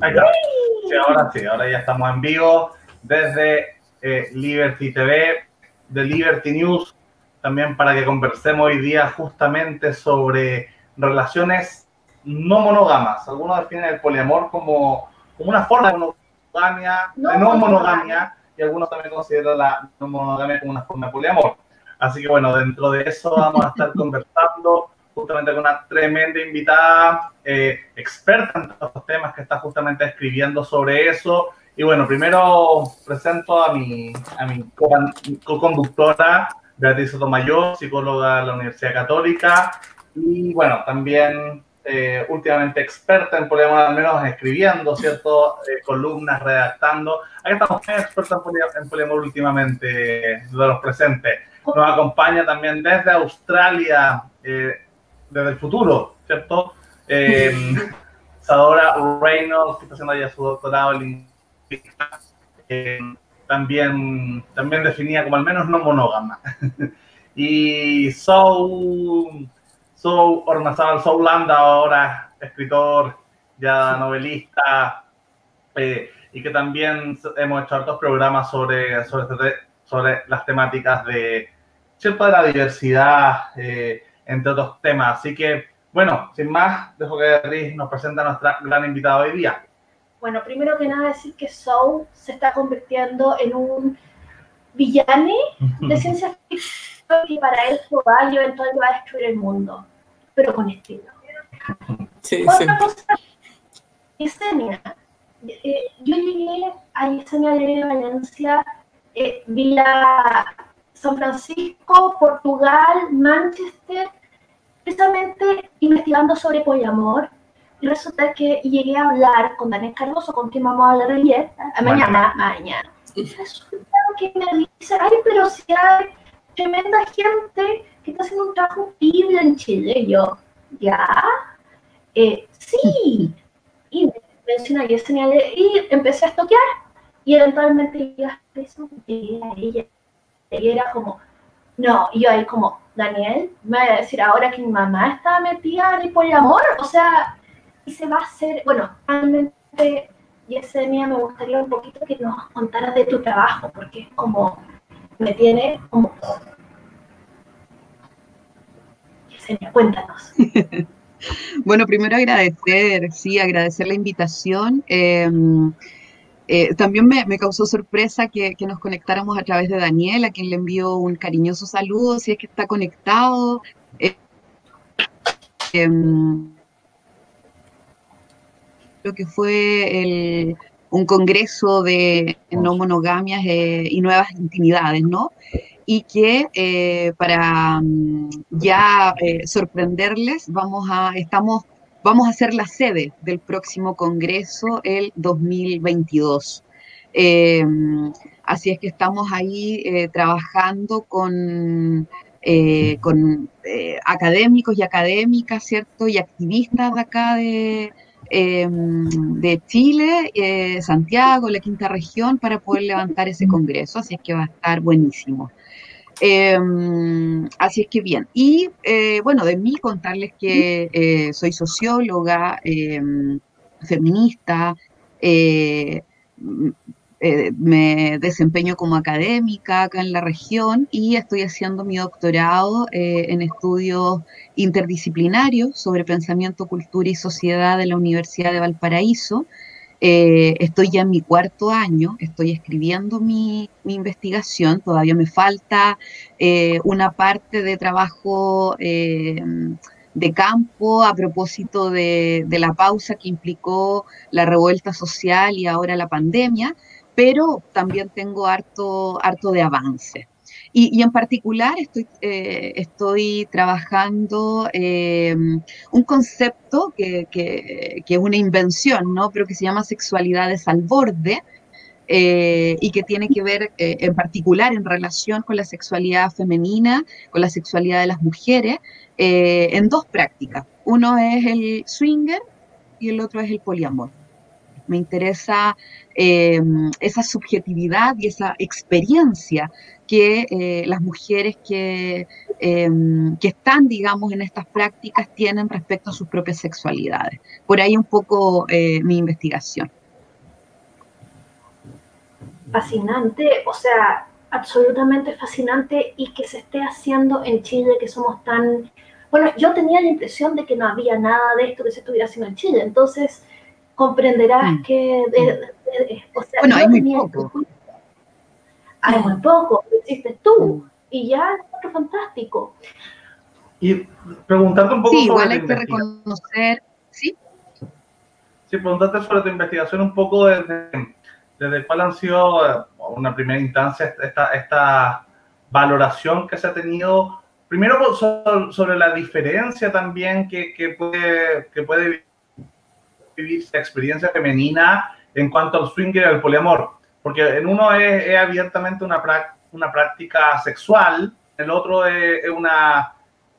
Ahí está. Sí, ahora sí, ahora ya estamos en vivo desde eh, Liberty TV, de Liberty News, también para que conversemos hoy día justamente sobre relaciones no monógamas. Algunos definen el poliamor como, como una forma de monogamia, de no monogamia, y algunos también consideran la no monogamia como una forma de poliamor. Así que bueno, dentro de eso vamos a estar conversando justamente con una tremenda invitada, eh, experta en todos los temas que está justamente escribiendo sobre eso. Y bueno, primero presento a mi, a mi co-conductora, Beatriz Sotomayor, psicóloga de la Universidad Católica, y bueno, también eh, últimamente experta en poliamor, al menos escribiendo, ¿cierto? Eh, columnas, redactando. Aquí estamos expertos en poliamor últimamente, de los presentes. Nos acompaña también desde Australia, eh, desde el futuro, ¿cierto? Eh, Sadora Reynolds, que está haciendo ya su doctorado en eh, también, también definida como al menos no monógama. y Sou, Sou Ormazábal, Sou Landa, ahora escritor, ya novelista, eh, y que también hemos hecho otros programas sobre, sobre, este sobre las temáticas de, de la diversidad, eh, entre otros temas. Así que, bueno, sin más, dejo que Riz nos presente a nuestra gran invitada hoy día. Bueno, primero que nada decir que Soul se está convirtiendo en un villane de ciencia ficción que para él y eventualmente va a destruir el mundo, pero con estilo. Sí, Otra sí. cosa, Yesenia. Eh, yo llegué a Yesenia de Valencia eh, vía San Francisco, Portugal, Manchester, precisamente investigando sobre poliamor. Y resulta que llegué a hablar con Daniel Cardoso, con quien vamos a hablar ayer, mañana, mañana. Y resulta que me dice, ay, pero si hay tremenda gente que está haciendo un trabajo increíble en Chile. Y yo, ¿ya? Eh, sí. Y me menciona y y empecé a estoquear. Y eventualmente llegué a ella y era como, no, y yo ahí como, Daniel, me va a decir ahora que mi mamá está metida en el poliamor, o sea, y se va a hacer, bueno, realmente, Yesenia, me gustaría un poquito que nos contaras de tu trabajo, porque es como, me tiene como... Yesenia, cuéntanos. bueno, primero agradecer, sí, agradecer la invitación. Eh, eh, también me, causó sorpresa que, nos conectáramos a través de Daniel, a quien le envío un cariñoso saludo, si es que está conectado. Eh, em, lo que fue un congreso de no monogamias eh, y nuevas intimidades, ¿no? Y que para mm, ya sorprenderles, vamos a, estamos vamos a ser la sede del próximo Congreso el 2022. Eh, así es que estamos ahí eh, trabajando con, eh, con académicos y académicas, ¿cierto? Y activistas de acá de, de Chile, Santiago, la quinta región, para poder levantar ese Congreso. Así es que va a estar buenísimo. Em, así es que bien. Y eh, bueno, de mí contarles que eh, soy socióloga, em, feminista, eh, me desempeño como académica acá en la región y estoy haciendo mi doctorado en estudios interdisciplinarios sobre pensamiento, cultura y sociedad de la Universidad de Valparaíso. Eh, estoy ya en mi cuarto año, estoy escribiendo mi, investigación, todavía me falta eh, una parte de trabajo eh, de campo a propósito de, la pausa que implicó la revuelta social y ahora la pandemia, pero también tengo harto, harto de avance. Y, en particular estoy, eh, estoy trabajando eh, un concepto que, es una invención, ¿no? pero que se llama sexualidades al borde, eh, y que tiene que ver en particular en relación con la sexualidad femenina, con la sexualidad de las mujeres, en dos prácticas. Uno es el swinger y el otro es el poliamor. Me interesa esa subjetividad y esa experiencia que eh, las mujeres que em, que están, digamos, en estas prácticas tienen respecto a sus propias sexualidades. Por ahí un poco eh, mi investigación. Fascinante, o sea, absolutamente fascinante y que se esté haciendo en Chile, que somos tan... Bueno, yo tenía la impresión de que no había nada de esto que se estuviera haciendo en Chile, entonces comprenderás mm. que... o sea, bueno, hay muy poco. Hay muy poco, lo hiciste tú, y ya es otro fantástico. Y preguntarte un poco sí, igual hay que reconocer, ¿sí? Sí, preguntarte sobre tu investigación un poco desde, desde cuál han sido eh, una primera instancia esta, esta valoración que se ha tenido, primero sobre la diferencia también que, que puede, que puede vivir la experiencia femenina en cuanto al swinger y al poliamor, porque en uno es, abiertamente una, una práctica sexual, el otro es, una,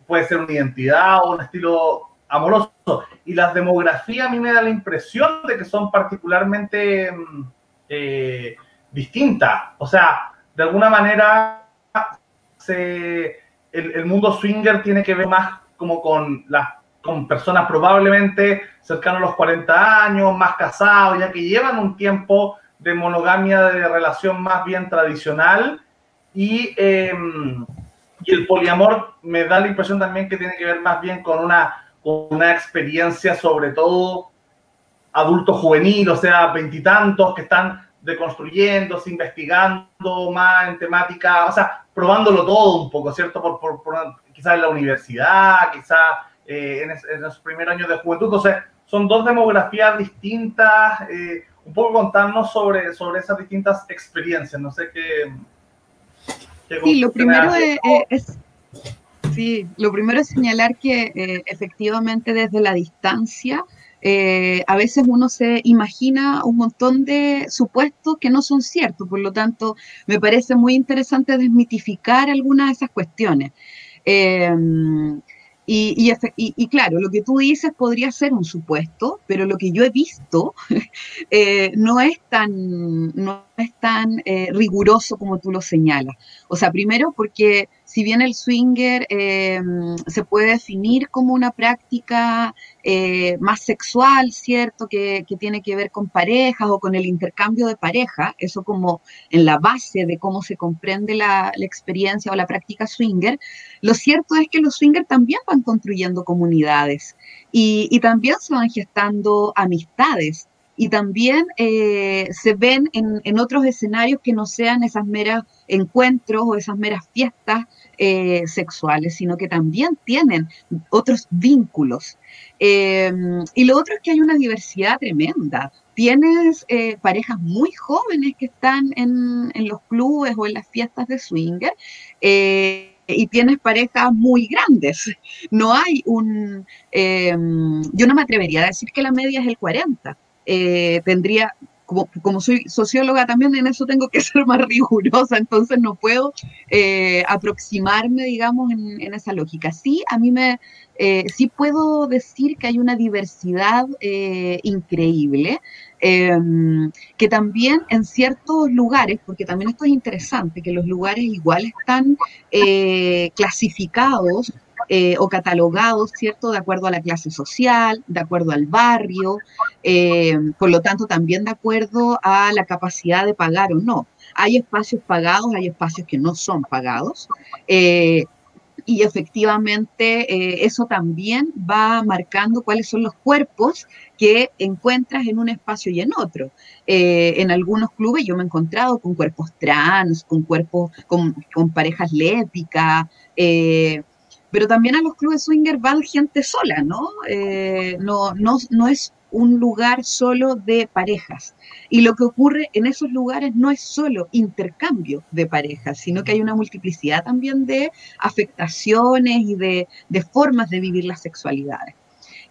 puede ser una identidad o un estilo amoroso. Y las demografías a mí me da la impresión de que son particularmente mm, eh, distinta. O sea, de alguna manera se, el, mundo swinger tiene que ver más como con las con personas probablemente cercanos a los 40 años, más casados, ya que llevan un tiempo de monogamia de relación más bien tradicional y, em, y el poliamor me da la impresión también que tiene que ver más bien con una, con una experiencia sobre todo adulto juvenil, o sea, veintitantos que están deconstruyéndose, investigando más en temática, o sea, probándolo todo un poco, ¿cierto? Por, por, quizás en la universidad, quizás eh, en, los primeros años de juventud. Entonces, son dos demografías distintas. Eh, un poco contarnos sobre, sobre esas distintas experiencias. No sé qué. sí, lo primero es, sí, lo primero es señalar que eh, efectivamente desde la distancia eh, a veces uno se imagina un montón de supuestos que no son ciertos, por lo tanto, me parece muy interesante desmitificar algunas de esas cuestiones. Eh, y, y, claro, lo que tú dices podría ser un supuesto, pero lo que yo he visto eh, no es tan, no es tan eh, riguroso como tú lo señalas. O sea, primero porque si bien el swinger em, se puede definir como una práctica eh, más sexual, ¿cierto? Que, tiene que ver con parejas o con el intercambio de pareja, eso como en la base de cómo se comprende la, experiencia o la práctica swinger, lo cierto es que los swingers también van construyendo comunidades y, también se van gestando amistades y también eh, se ven en, otros escenarios que no sean esas meras encuentros o esas meras fiestas eh, sexuales, sino que también tienen otros vínculos. Em, y lo otro es que hay una diversidad tremenda. Tienes eh, parejas muy jóvenes que están en, los clubes o en las fiestas de swinger y tienes parejas muy grandes. No hay un, em, yo no me atrevería a decir que la media es el 40, eh, tendría, como, como, soy socióloga también en eso tengo que ser más rigurosa, entonces no puedo eh, aproximarme, digamos, en, esa lógica. Sí, a mí me, eh, sí puedo decir que hay una diversidad increíble, em, que también en ciertos lugares, porque también esto es interesante, que los lugares igual están clasificados eh, o catalogados, ¿cierto?, de acuerdo a la clase social, de acuerdo al barrio, eh, por lo tanto también de acuerdo a la capacidad de pagar o no. Hay espacios pagados, hay espacios que no son pagados. Eh, y efectivamente eso también va marcando cuáles son los cuerpos que encuentras en un espacio y en otro. en algunos clubes yo me he encontrado con cuerpos trans, con cuerpos, con, con parejas lésbicas, pero también a los clubes swinger van gente sola, ¿no? Eh, no, no, no es un lugar solo de parejas. Y lo que ocurre en esos lugares no es solo intercambio de parejas, sino que hay una multiplicidad también de afectaciones y de, formas de vivir las sexualidades.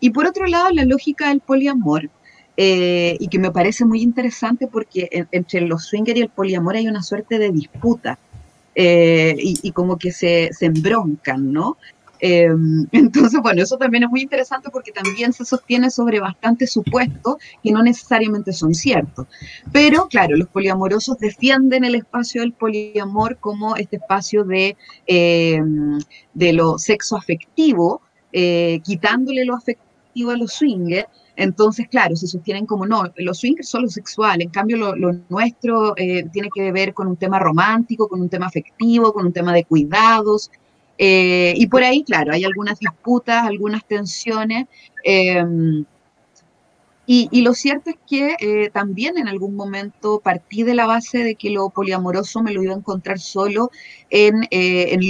Y por otro lado, la lógica del poliamor, eh, y que me parece muy interesante porque entre los swinger y el poliamor hay una suerte de disputa eh, y, como que se, se embroncan, ¿no? Em, entonces, bueno, eso también es muy interesante porque también se sostiene sobre bastantes supuestos que no necesariamente son ciertos. Pero, claro, los poliamorosos defienden el espacio del poliamor como este espacio de, em, de lo sexo afectivo, eh, quitándole lo afectivo a los swingers. Entonces, claro, se sostienen como no, los swingers son lo sexual, en cambio lo, nuestro eh, tiene que ver con un tema romántico, con un tema afectivo, con un tema de cuidados, eh, y por ahí, claro, hay algunas disputas, algunas tensiones. Em, y, lo cierto es que eh, también en algún momento partí de la base de que lo poliamoroso me lo iba a encontrar solo en,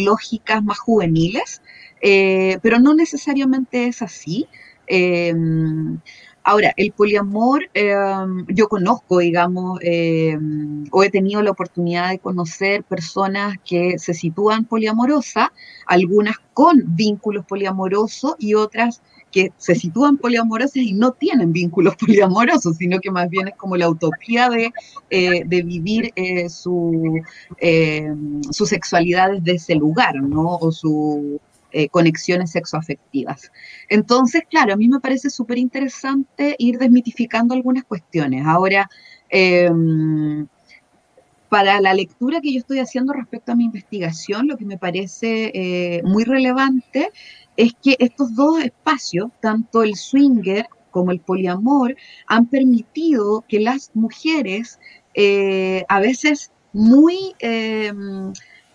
lógicas más juveniles, pero no necesariamente es así. Em, Ahora, el poliamor, em, yo conozco, digamos, em, o he tenido la oportunidad de conocer personas que se sitúan poliamorosas, algunas con vínculos poliamorosos y otras que se sitúan poliamorosas y no tienen vínculos poliamorosos, sino que más bien es como la utopía de, eh, vivir eh, su, su sexualidad desde ese lugar, ¿no? O su eh, conexiones sexoafectivas. Entonces, claro, a mí me parece súper interesante ir desmitificando algunas cuestiones. Ahora, em, para la lectura que yo estoy haciendo respecto a mi investigación, lo que me parece eh, muy relevante es que estos dos espacios, tanto el swinger como el poliamor, han permitido que las mujeres, eh, a veces muy em,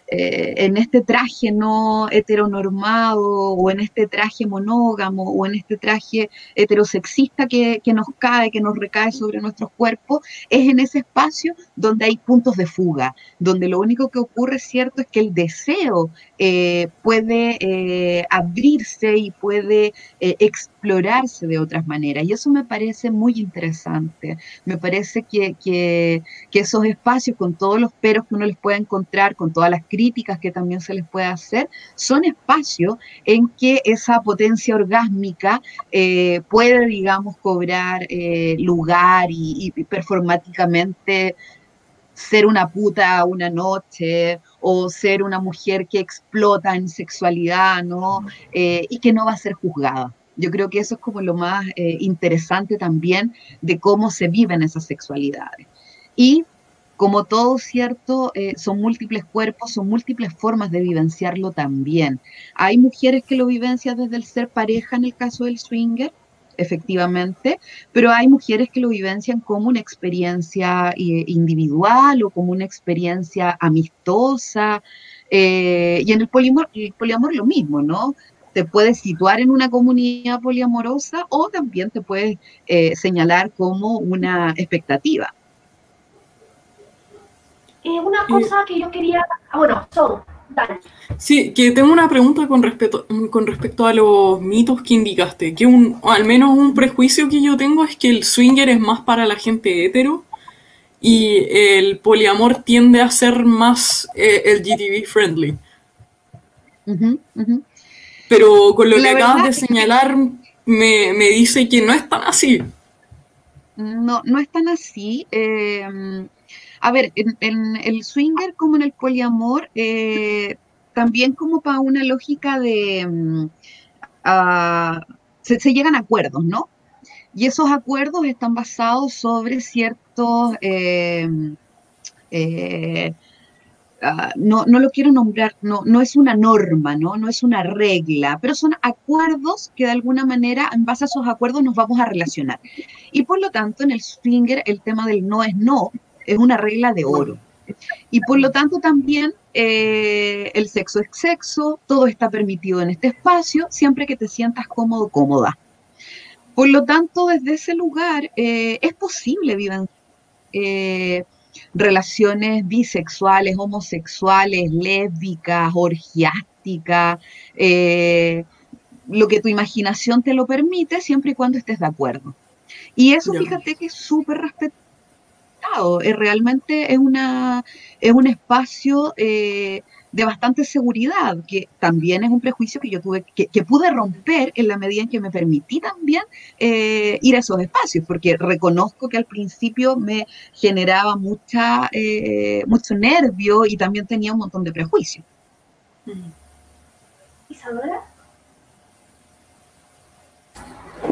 eh, en este traje no heteronormado o en este traje monógamo o en este traje heterosexista que, que, nos cae, que nos recae sobre nuestros cuerpos, es en ese espacio donde hay puntos de fuga, donde lo único que ocurre, cierto, es que el deseo eh, puede eh, abrirse y puede explorarse de otras maneras. Y eso me parece muy interesante. Me parece que, que, que esos espacios, con todos los peros que uno les puede encontrar, con todas las críticas que también se les puede hacer, son espacios en que esa potencia orgásmica eh, puede, digamos, cobrar eh, lugar y, performáticamente ser una puta una noche o ser una mujer que explota en sexualidad, ¿no? Eh, y que no va a ser juzgada. Yo creo que eso es como lo más interesante también de cómo se viven esas sexualidades. Y como todo cierto, eh, son múltiples cuerpos, son múltiples formas de vivenciarlo también. Hay mujeres que lo vivencian desde el ser pareja en el caso del swinger, efectivamente, pero hay mujeres que lo vivencian como una experiencia eh, individual o como una experiencia amistosa. Eh, y en el poliamor lo mismo, ¿no? Te puedes situar en una comunidad poliamorosa o también te puedes señalar como una expectativa. Eh, una cosa que yo quería. Ah, bueno, so, dale. Sí, que tengo una pregunta con respecto, con respecto a los mitos que indicaste. Que un, al menos un prejuicio que yo tengo es que el swinger es más para la gente hetero y el poliamor tiende a ser más eh, LGTB friendly. Pero con lo que acabas de señalar, me, me, dice que no es tan así. No, no es tan así. Eh, a ver, en, el swinger como en el poliamor, eh, también como para una lógica de... Ah, se, llegan a acuerdos, ¿no? Y esos acuerdos están basados sobre ciertos... Eh, eh, ah, no, no, lo quiero nombrar, no, no es una norma, ¿no? no es una regla, pero son acuerdos que de alguna manera, en base a esos acuerdos, nos vamos a relacionar. Y por lo tanto, en el swinger, el tema del no es no, es una regla de oro. Y por lo tanto también eh, el sexo es sexo, todo está permitido en este espacio, siempre que te sientas cómodo, cómoda. Por lo tanto, desde ese lugar eh, es posible vivir eh, relaciones bisexuales, homosexuales, lésbicas, orgiásticas, lo que tu imaginación te lo permite, siempre y cuando estés de acuerdo. Y eso, fíjate que es súper respetable es realmente es, una, es un espacio eh, de bastante seguridad, que también es un prejuicio que yo tuve, que, pude romper en la medida en que me permití también eh, ir a esos espacios, porque reconozco que al principio me generaba mucha, eh, mucho nervio y también tenía un montón de prejuicios. Isadora,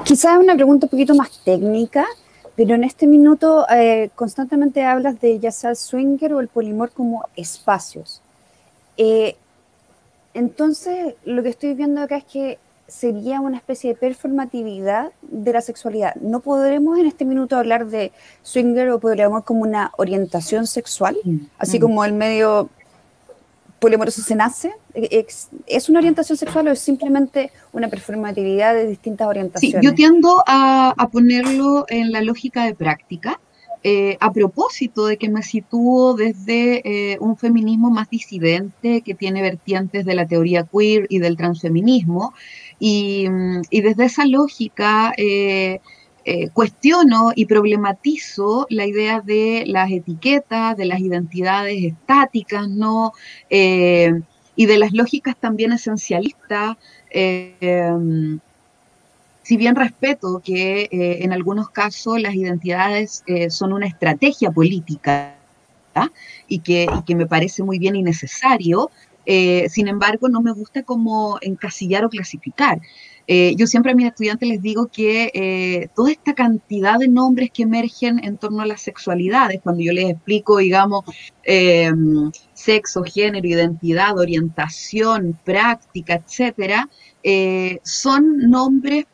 quizás una pregunta un poquito más técnica, pero en este minuto eh, constantemente hablas de ya sea el swinger o el polimor como espacios. Eh, entonces, lo que estoy viendo acá es que sería una especie de performatividad de la sexualidad. No podremos en este minuto hablar de swinger o podríamos como una orientación sexual, mm, así mm. como el medio polimoroso se nace. ¿Es una orientación sexual o es simplemente una performatividad de distintas orientaciones? Sí, yo tiendo a, ponerlo en la lógica de práctica. Eh, a propósito de que me sitúo desde eh, un feminismo más disidente que tiene vertientes de la teoría queer y del transfeminismo, y, desde esa lógica eh, cuestiono y problematizo la idea de las etiquetas, de las identidades estáticas, ¿no? Y de las lógicas también esencialistas. Si bien respeto que en algunos casos las identidades son una estrategia política, y que, me parece muy bien y necesario, eh, sin embargo, no me gusta como encasillar o clasificar. Eh, yo siempre a mis estudiantes les digo que eh, toda esta cantidad de nombres que emergen en torno a las sexualidades, cuando yo les explico, digamos, em, sexo, género, identidad, orientación, práctica, etcétera, son nombres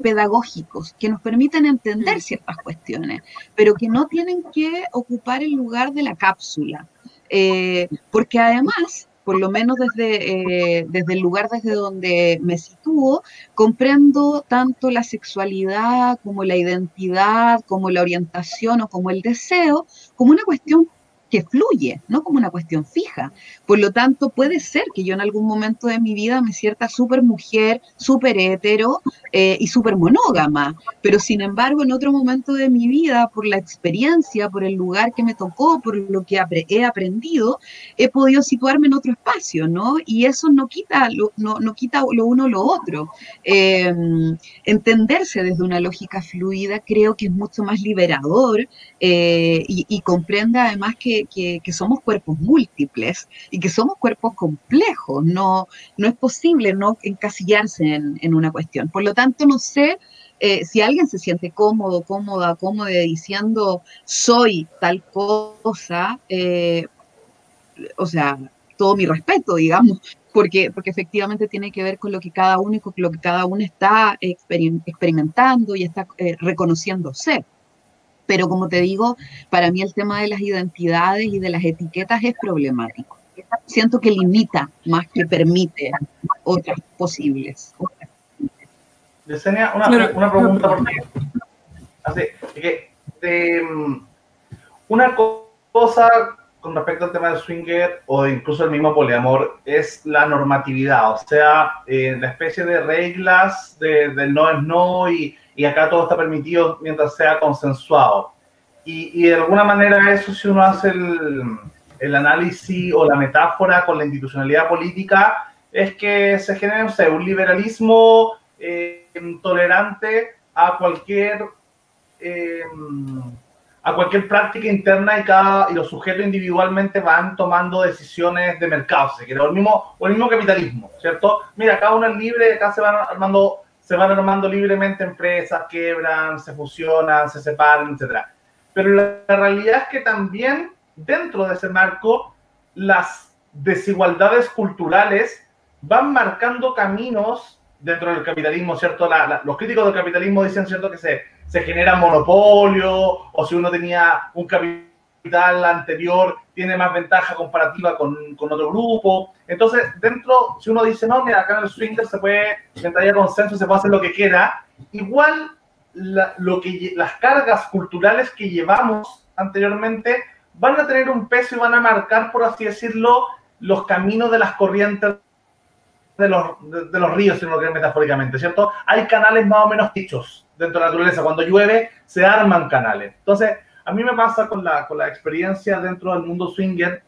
pedagógicos que nos permiten entender ciertas cuestiones, pero que no tienen que ocupar el lugar de la cápsula. porque además por lo menos desde, eh, desde el lugar desde donde me sitúo, comprendo tanto la sexualidad como la identidad, como la orientación o como el deseo, como una cuestión que fluye, no como una cuestión fija. Por lo tanto, puede ser que yo en algún momento de mi vida me sienta súper mujer, súper hetero eh, y súper monógama, pero sin embargo, en otro momento de mi vida, por la experiencia, por el lugar que me tocó, por lo que he aprendido, he podido situarme en otro espacio, ¿no? Y eso no quita lo, no, no quita lo uno lo otro. Em, entenderse desde una lógica fluida creo que es mucho más liberador eh, y, y comprende además que que, somos cuerpos múltiples y que somos cuerpos complejos. No, no es posible no encasillarse en, una cuestión. Por lo tanto, no sé eh, si alguien se siente cómodo, cómoda, cómoda diciendo soy tal cosa, eh, o sea, todo mi respeto, digamos, porque, porque efectivamente tiene que ver con lo que cada uno lo que cada uno está experimentando y está eh, reconociendo ser. Pero como te digo, para mí el tema de las identidades y de las etiquetas es problemático. Siento que limita más que permite otras posibles. Yesenia, una, una pregunta por Así, que, mm, una cosa con respecto al tema del swinger o incluso el mismo poliamor es la normatividad, o sea, eh, la especie de reglas de, del no es no y, y acá todo está permitido mientras sea consensuado. Y, y de alguna manera eso, si uno hace el, el, análisis o la metáfora con la institucionalidad política, es que se genera, un liberalismo eh, tolerante a cualquier... Eh, a cualquier práctica interna y cada y los sujetos individualmente van tomando decisiones de mercado, quiere, o el mismo o el mismo capitalismo, ¿cierto? Mira, cada uno es libre, acá se van armando se van armando libremente empresas, quebran, se fusionan, se separan, etc. Pero la, realidad es que también dentro de ese marco las desigualdades culturales van marcando caminos dentro del capitalismo, ¿cierto? los críticos del capitalismo dicen, ¿cierto?, que se, se genera monopolio o si uno tenía un capital anterior tiene más ventaja comparativa con, con, otro grupo. Entonces, dentro, si uno dice, no, mira, acá en el swinger se puede, haya consenso, se puede hacer lo que quiera, igual lo que, las cargas culturales que llevamos anteriormente van a tener un peso y van a marcar, por así decirlo, los caminos de las corrientes de los, de, los ríos, si uno lo quiere metafóricamente, ¿cierto? Hay canales más o menos dichos dentro de la naturaleza. Cuando llueve, se arman canales. Entonces, a mí me pasa con la, con la experiencia dentro del mundo swinger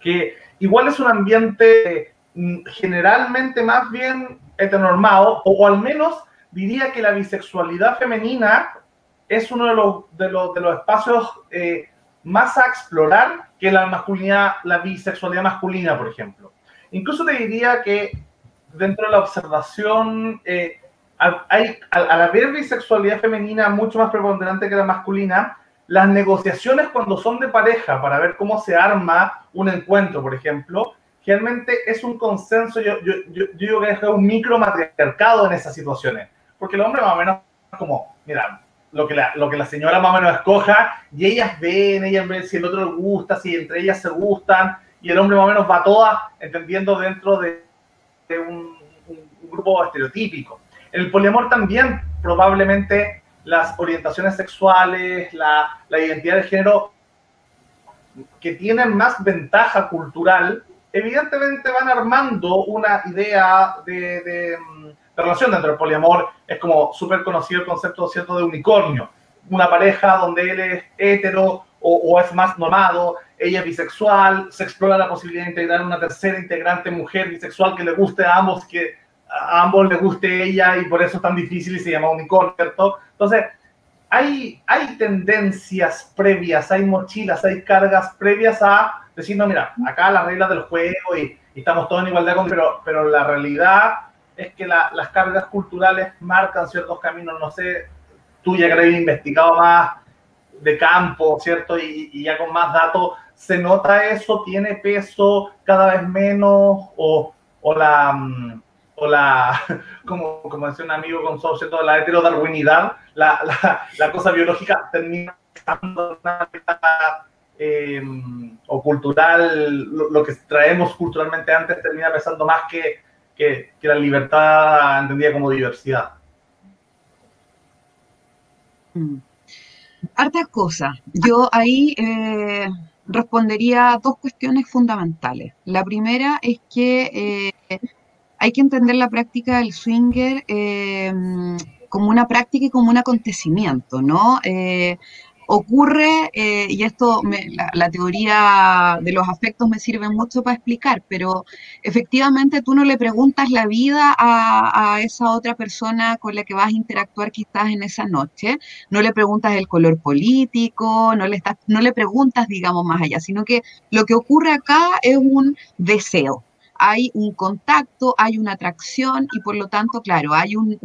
que igual es un ambiente mm, generalmente más bien heteronormado, o, al menos diría que la bisexualidad femenina es uno de los, de los, de los espacios eh, más a explorar que la masculinidad, la bisexualidad masculina, por ejemplo. Incluso te diría que dentro de la observación eh, hay, al, al haber bisexualidad femenina mucho más preponderante que la masculina, las negociaciones cuando son de pareja para ver cómo se arma un encuentro, por ejemplo, generalmente es un consenso, yo, yo, yo, yo digo que es un micro matriarcado en esas situaciones, porque el hombre más o menos como, mira, lo que, la, lo que la señora más o menos escoja, y ellas ven, ellas ven si el otro le gusta, si entre ellas se gustan, y el hombre más o menos va todas entendiendo dentro de, de un grupo estereotípico. El poliamor también probablemente las orientaciones sexuales, la, identidad de género que tienen más ventaja cultural, evidentemente van armando una idea de, relación dentro del poliamor. Es como súper conocido el concepto ¿cierto? de unicornio. Una pareja donde él es hetero o, es más normado, ella es bisexual, se explora la posibilidad de integrar una tercera integrante mujer bisexual que le guste a ambos, que a ambos les guste ella y por eso es tan difícil y se llama unicornio, ¿cierto? Entonces, hay, hay tendencias previas, hay mochilas, hay cargas previas a decir, no, mira, acá las reglas del juego y, y estamos todos en igualdad, con, pero, pero la realidad es que la, las cargas culturales marcan ciertos caminos, no sé, tú ya que has investigado más de campo, ¿cierto? Y, y ya con más datos, ¿se nota eso? ¿Tiene peso cada vez menos? ¿O, o la o la, como, como decía un amigo con socio, la heterodarwinidad, la, la, la cosa biológica termina eh, o cultural, lo, lo, que traemos culturalmente antes termina pesando más que, que, que la libertad entendida como diversidad. Mm. Hartas cosas. Yo ahí eh, respondería dos cuestiones fundamentales. La primera es que eh, hay que entender la práctica del swinger eh, como una práctica y como un acontecimiento, ¿no? Eh, ocurre, eh, y esto, me, la, la, teoría de los afectos me sirve mucho para explicar, pero efectivamente tú no le preguntas la vida a, a, esa otra persona con la que vas a interactuar quizás en esa noche, no le preguntas el color político, no le, estás, no le preguntas, digamos, más allá, sino que lo que ocurre acá es un deseo, hay un contacto, hay una atracción y por lo tanto, claro, hay un,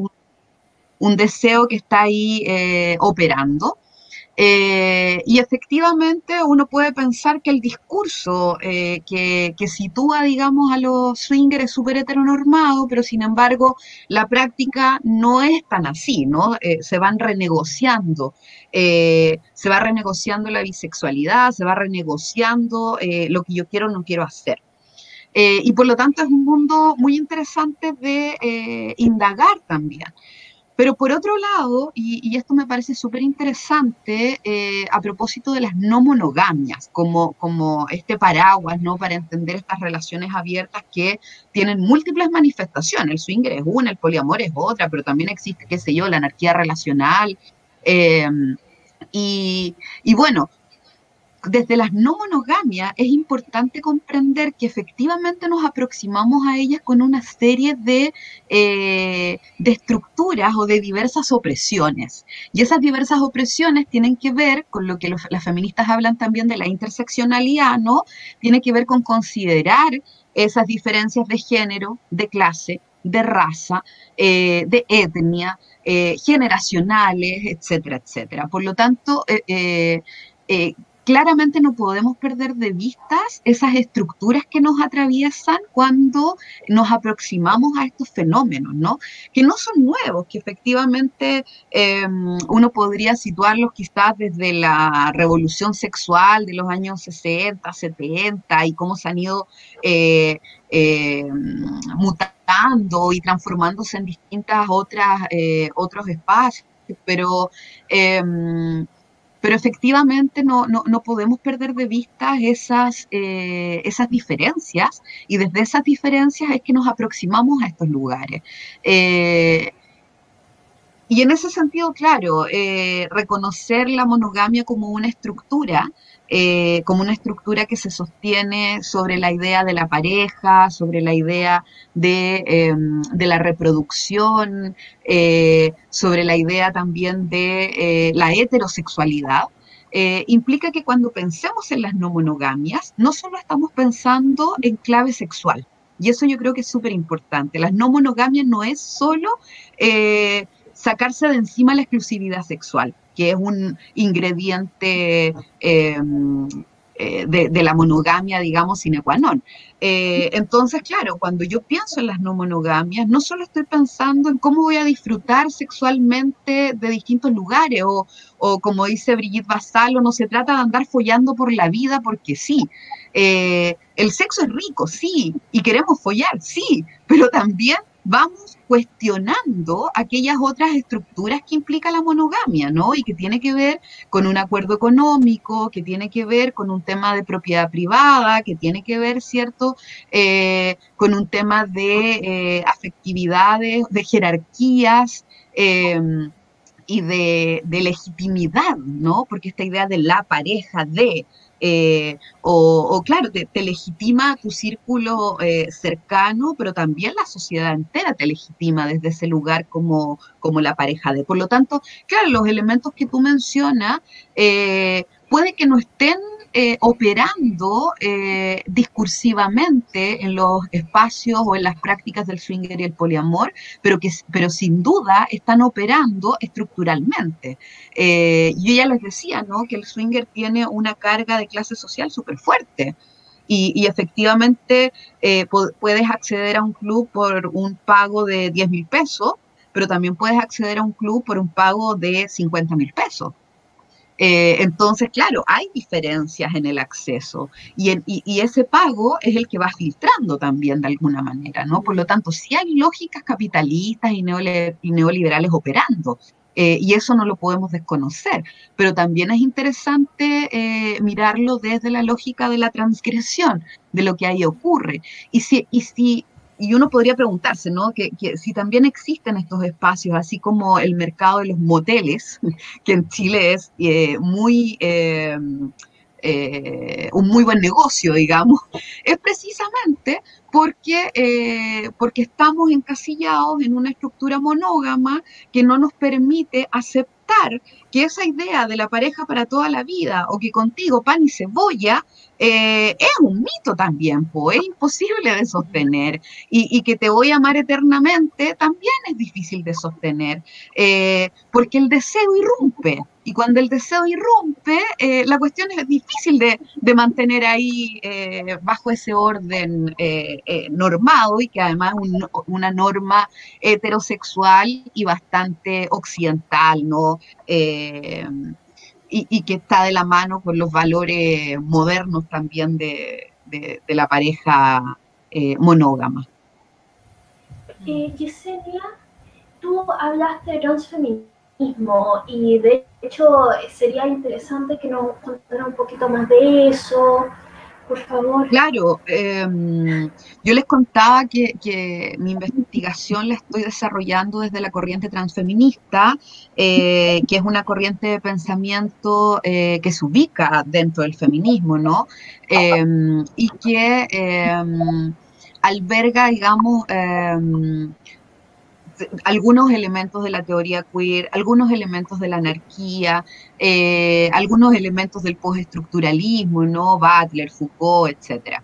deseo que está ahí eh, operando. Eh, y efectivamente uno puede pensar que el discurso eh, que, sitúa, digamos, a los swingers es súper heteronormado, pero sin embargo la práctica no es tan así, ¿no? Se van renegociando, se va renegociando la bisexualidad, se va renegociando lo que yo quiero o no quiero hacer. Eh, y por lo tanto es un mundo muy interesante de eh, indagar también. Pero por otro lado, y, esto me parece súper interesante, eh, a propósito de las no monogamias, como, como este paraguas, ¿no? Para entender estas relaciones abiertas que tienen múltiples manifestaciones. El swinger es una, el poliamor es otra, pero también existe, qué sé yo, la anarquía relacional. Y bueno, desde las no monogamias es importante comprender que efectivamente nos aproximamos a ellas con una serie de, eh, de estructuras o de diversas opresiones. Y esas diversas opresiones tienen que ver con lo que las feministas hablan también de la interseccionalidad, ¿no? Tiene que ver con considerar esas diferencias de género, de clase, de raza, eh, de etnia, eh, generacionales, etcétera, etcétera. Por lo tanto, eh claramente no podemos perder de vistas esas estructuras que nos atraviesan cuando nos aproximamos a estos fenómenos, ¿no? Que no son nuevos, que efectivamente eh, uno podría situarlos quizás desde la revolución sexual de los años 60, 70 y cómo se han ido eh, eh, mutando y transformándose en distintas otras eh, otros espacios, pero em, pero efectivamente no, no, no, podemos perder de vista esas, eh, esas diferencias y desde esas diferencias es que nos aproximamos a estos lugares. Eh, y en ese sentido, claro, eh, reconocer la monogamia como una estructura, eh, como una estructura que se sostiene sobre la idea de la pareja, sobre la idea de, de la reproducción, eh, sobre la idea también de eh, la heterosexualidad, implica que cuando pensemos en las no monogamias, no solo estamos pensando en clave sexual, Y eso yo creo que es súper importante. Las no monogamias no es solo sacarse de encima la exclusividad sexual, que es un ingrediente em, eh, de, la monogamia, digamos, sine qua non. Eh, entonces, claro, cuando yo pienso en las no monogamias, no solo estoy pensando en cómo voy a disfrutar sexualmente de distintos lugares, o, o como dice Brigitte Basalo, no se trata de andar follando por la vida porque sí. Eh, el sexo es rico, sí, y queremos follar, sí, pero también vamos cuestionando aquellas otras estructuras que implica la monogamia, ¿no? Y que tiene que ver con un acuerdo económico, que tiene que ver con un tema de propiedad privada, que tiene que ver, ¿cierto?, eh, con un tema de eh, afectividades, de jerarquías. Em, y de, de, legitimidad, ¿no? Porque esta idea de la pareja de, eh, o, claro, te, legitima tu círculo eh, cercano, pero también la sociedad entera te legitima desde ese lugar como, como la pareja de. Por lo tanto, claro, los elementos que tú mencionas eh, puede que no estén eh, operando eh, discursivamente en los espacios o en las prácticas del swinger y el poliamor, pero que pero sin duda están operando estructuralmente. Eh, yo ya les decía, ¿no? Que el swinger tiene una carga de clase social súper fuerte. Y, efectivamente puedes acceder a un club por un pago de 10 mil pesos, pero también puedes acceder a un club por un pago de 50 mil pesos. Eh, entonces, claro, hay diferencias en el acceso y, ese pago es el que va filtrando también de alguna manera, ¿no? Por lo tanto, sí hay lógicas capitalistas y, neoliberales operando. Eh, y eso no lo podemos desconocer, pero también es interesante eh, mirarlo desde la lógica de la transgresión, de lo que ahí ocurre. Y si, y si y uno podría preguntarse, ¿no? Que, si también existen estos espacios, así como el mercado de los moteles, que en Chile es eh, muy... Eh, eh, un muy buen negocio, digamos, es precisamente porque, porque estamos encasillados en una estructura monógama que no nos permite aceptar que esa idea de la pareja para toda la vida o que contigo pan y cebolla eh, es un mito también, pues es imposible de sostener. Y, que te voy a amar eternamente también es difícil de sostener, eh, porque el deseo irrumpe. Y cuando el deseo irrumpe, eh, la cuestión es difícil de, mantener ahí bajo ese orden normado y que además es una norma heterosexual y bastante occidental, ¿no? Y, que está de la mano con los valores modernos también de, la pareja eh, monógama. Eh, Yesenia, tú hablaste de transfeminismo y de hecho sería interesante que nos contara un poquito más de eso, por favor. Claro, em, yo les contaba que, mi investigación la estoy desarrollando desde la corriente transfeminista, eh, que es una corriente de pensamiento eh, que se ubica dentro del feminismo, ¿no? Em, y que em, alberga, digamos, algunos elementos de la teoría queer, algunos elementos de la anarquía, eh, algunos elementos del postestructuralismo, ¿no? Butler, Foucault, etc.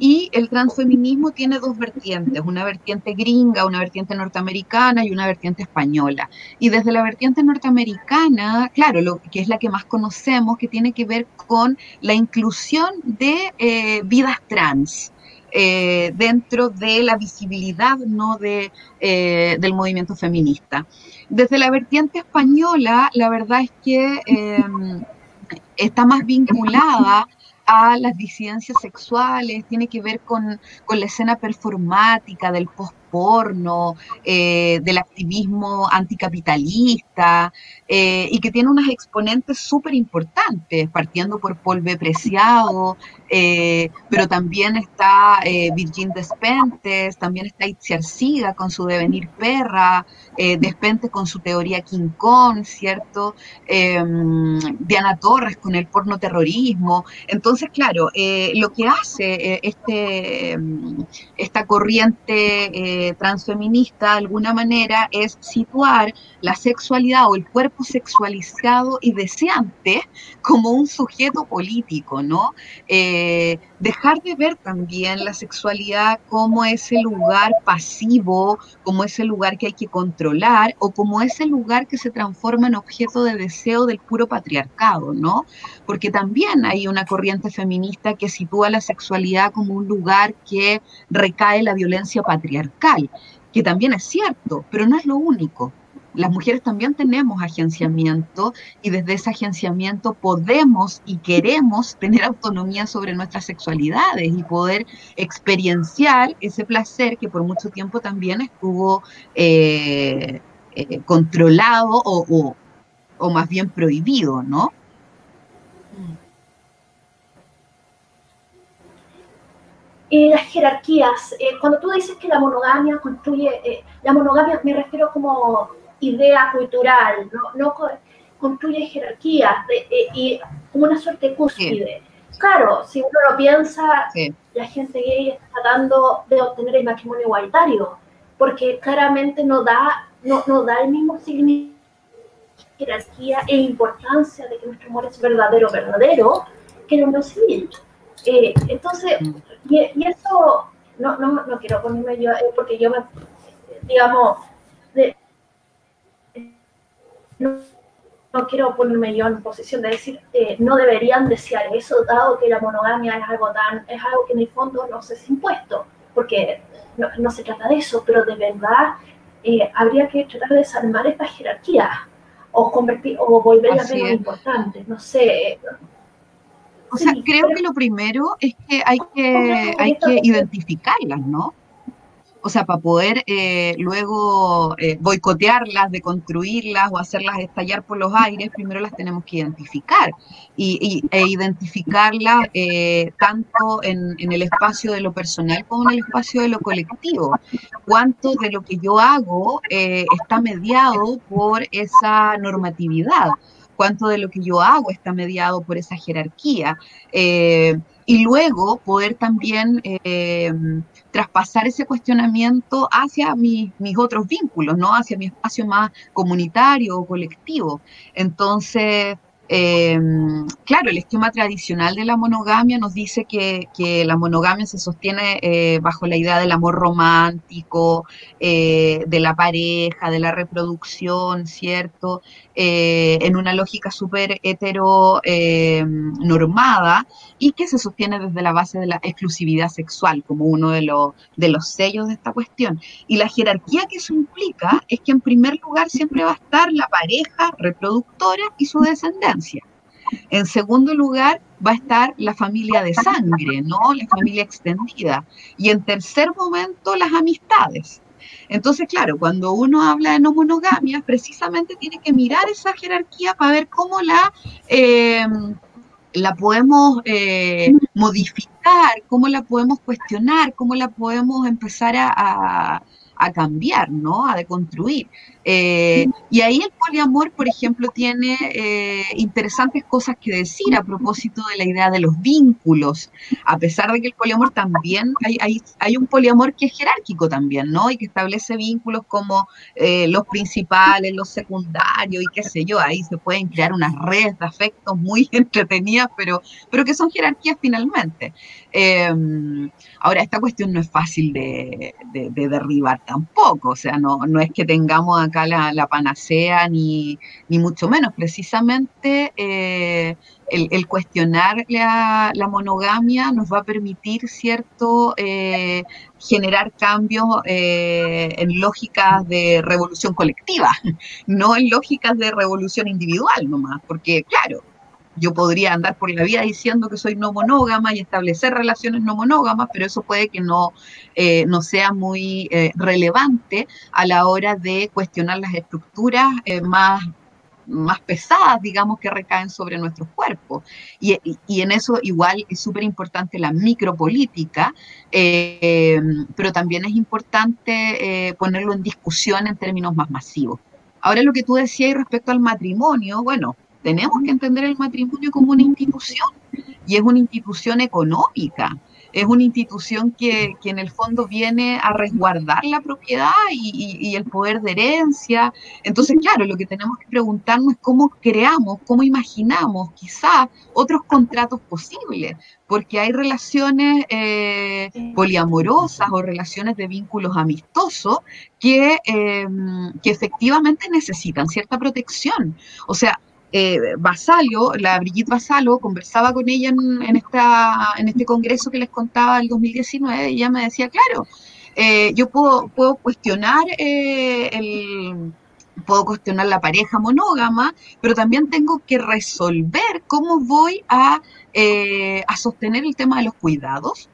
Y el transfeminismo tiene dos vertientes, una vertiente gringa, una vertiente norteamericana y una vertiente española. Y desde la vertiente norteamericana, claro, lo que es la que más conocemos, que tiene que ver con la inclusión de eh, vidas trans. Eh, dentro de la visibilidad ¿no? de, eh, del movimiento feminista. Desde la vertiente española, la verdad es que em, está más vinculada a las disidencias sexuales, tiene que ver con, con la escena performática del post porno, eh, del activismo anticapitalista, eh, y que tiene unas exponentes súper importantes, partiendo por Paul B. Preciado, eh, pero también está Virgin Despentes, también está Itziar Siga con su devenir perra, Despentes con su teoría King Kong, ¿cierto? Em, Diana Torres con el porno terrorismo. Entonces, claro, lo que hace este, esta corriente eh, transfeminista de alguna manera es situar la sexualidad o el cuerpo sexualizado y deseante como un sujeto político, ¿no? Eh, dejar de ver también la sexualidad como ese lugar pasivo, como ese lugar que hay que controlar o como ese lugar que se transforma en objeto de deseo del puro patriarcado, ¿no? Porque también hay una corriente feminista que sitúa la sexualidad como un lugar que recae la violencia patriarcal, que también es cierto, pero no es lo único las mujeres también tenemos agenciamiento y desde ese agenciamiento podemos y queremos tener autonomía sobre nuestras sexualidades y poder experienciar ese placer que por mucho tiempo también estuvo eh, eh, controlado o, o, más bien prohibido, ¿no? Y las jerarquías, eh, cuando tú dices que la monogamia construye, la monogamia me refiero como idea cultural, no, no construye jerarquías y una suerte cúspide. Claro, si uno lo piensa, la gente gay está tratando de obtener el matrimonio igualitario, porque claramente no da, no, no da el mismo significado, jerarquía e importancia de que nuestro amor es verdadero, verdadero, que el unión civil. Eh, entonces, y, eso, no, no, no quiero ponerme yo, eh, porque yo me, digamos, de, no, quiero ponerme yo en posición de decir eh, no deberían desear eso, dado que la monogamia es algo tan, es algo que en el fondo no se es impuesto, porque no, se trata de eso, pero de verdad eh, habría que tratar de desarmar esta jerarquía o convertir o volverlas menos importantes, no sé. O sea, creo que lo primero es que hay que, hay que identificarlas, ¿no? o sea, para poder eh, luego eh, boicotearlas, deconstruirlas o hacerlas estallar por los aires, primero las tenemos que identificar y, e identificarlas eh, tanto en, en, el espacio de lo personal como en el espacio de lo colectivo. Cuánto de lo que yo hago está mediado por esa normatividad, cuánto de lo que yo hago está mediado por esa jerarquía. y luego poder también traspasar ese cuestionamiento hacia mis otros vínculos, ¿no? Hacia mi espacio más comunitario o colectivo. Entonces, Em, claro, el esquema tradicional de la monogamia nos dice que, la monogamia se sostiene eh, bajo la idea del amor romántico, eh, de la pareja, de la reproducción, ¿cierto? Eh, en una lógica súper heteronormada y que se sostiene desde la base de la exclusividad sexual como uno de, los de los sellos de esta cuestión. Y la jerarquía que eso implica es que en primer lugar siempre va a estar la pareja reproductora y su descendencia. En segundo lugar, va a estar la familia de sangre, ¿no? La familia extendida. Y en tercer momento, las amistades. Entonces, claro, cuando uno habla de no monogamia, precisamente tiene que mirar esa jerarquía para ver cómo la, em, la podemos eh, modificar, cómo la podemos cuestionar, cómo la podemos empezar a, a cambiar, ¿no? A deconstruir. Eh, y ahí el poliamor, por ejemplo, tiene eh, interesantes cosas que decir a propósito de la idea de los vínculos, a pesar de que el poliamor también, hay, hay, un poliamor que es jerárquico también, ¿no? Y que establece vínculos como eh, los principales, los secundarios y qué sé yo, ahí se pueden crear unas redes de afectos muy entretenidas, pero, pero que son jerarquías finalmente. ahora, esta cuestión no es fácil de, de derribar tampoco, o sea, no, no es que tengamos acá la, panacea ni, mucho menos. Precisamente eh, el, cuestionar la, monogamia nos va a permitir, ¿cierto?, eh, generar cambios eh, en lógicas de revolución colectiva, no en lógicas de revolución individual nomás, porque claro, yo podría andar por la vida diciendo que soy no monógama y establecer relaciones no monógamas, pero eso puede que no, eh, no sea muy eh, relevante a la hora de cuestionar las estructuras eh, más más pesadas, digamos, que recaen sobre nuestros cuerpos. Y, en eso igual es súper importante la micropolítica, pero también es importante ponerlo en discusión en términos más masivos. Ahora lo que tú decías respecto al matrimonio, bueno, tenemos que entender el matrimonio como una institución y es una institución económica. es una institución que, en el fondo viene a resguardar la propiedad y, el poder de herencia. Entonces, claro, lo que tenemos que preguntarnos es cómo creamos, cómo imaginamos quizá otros contratos posibles, porque hay relaciones eh, poliamorosas o relaciones de vínculos amistosos que, em, que efectivamente necesitan cierta protección. O sea, eh, Basalio, la Brigitte Basalo, conversaba con ella en, esta, en este congreso que les contaba el 2019 y ella me decía, claro, eh, yo puedo, puedo cuestionar eh, el puedo cuestionar la pareja monógama, pero también tengo que resolver cómo voy a, eh, a sostener el tema de los cuidados,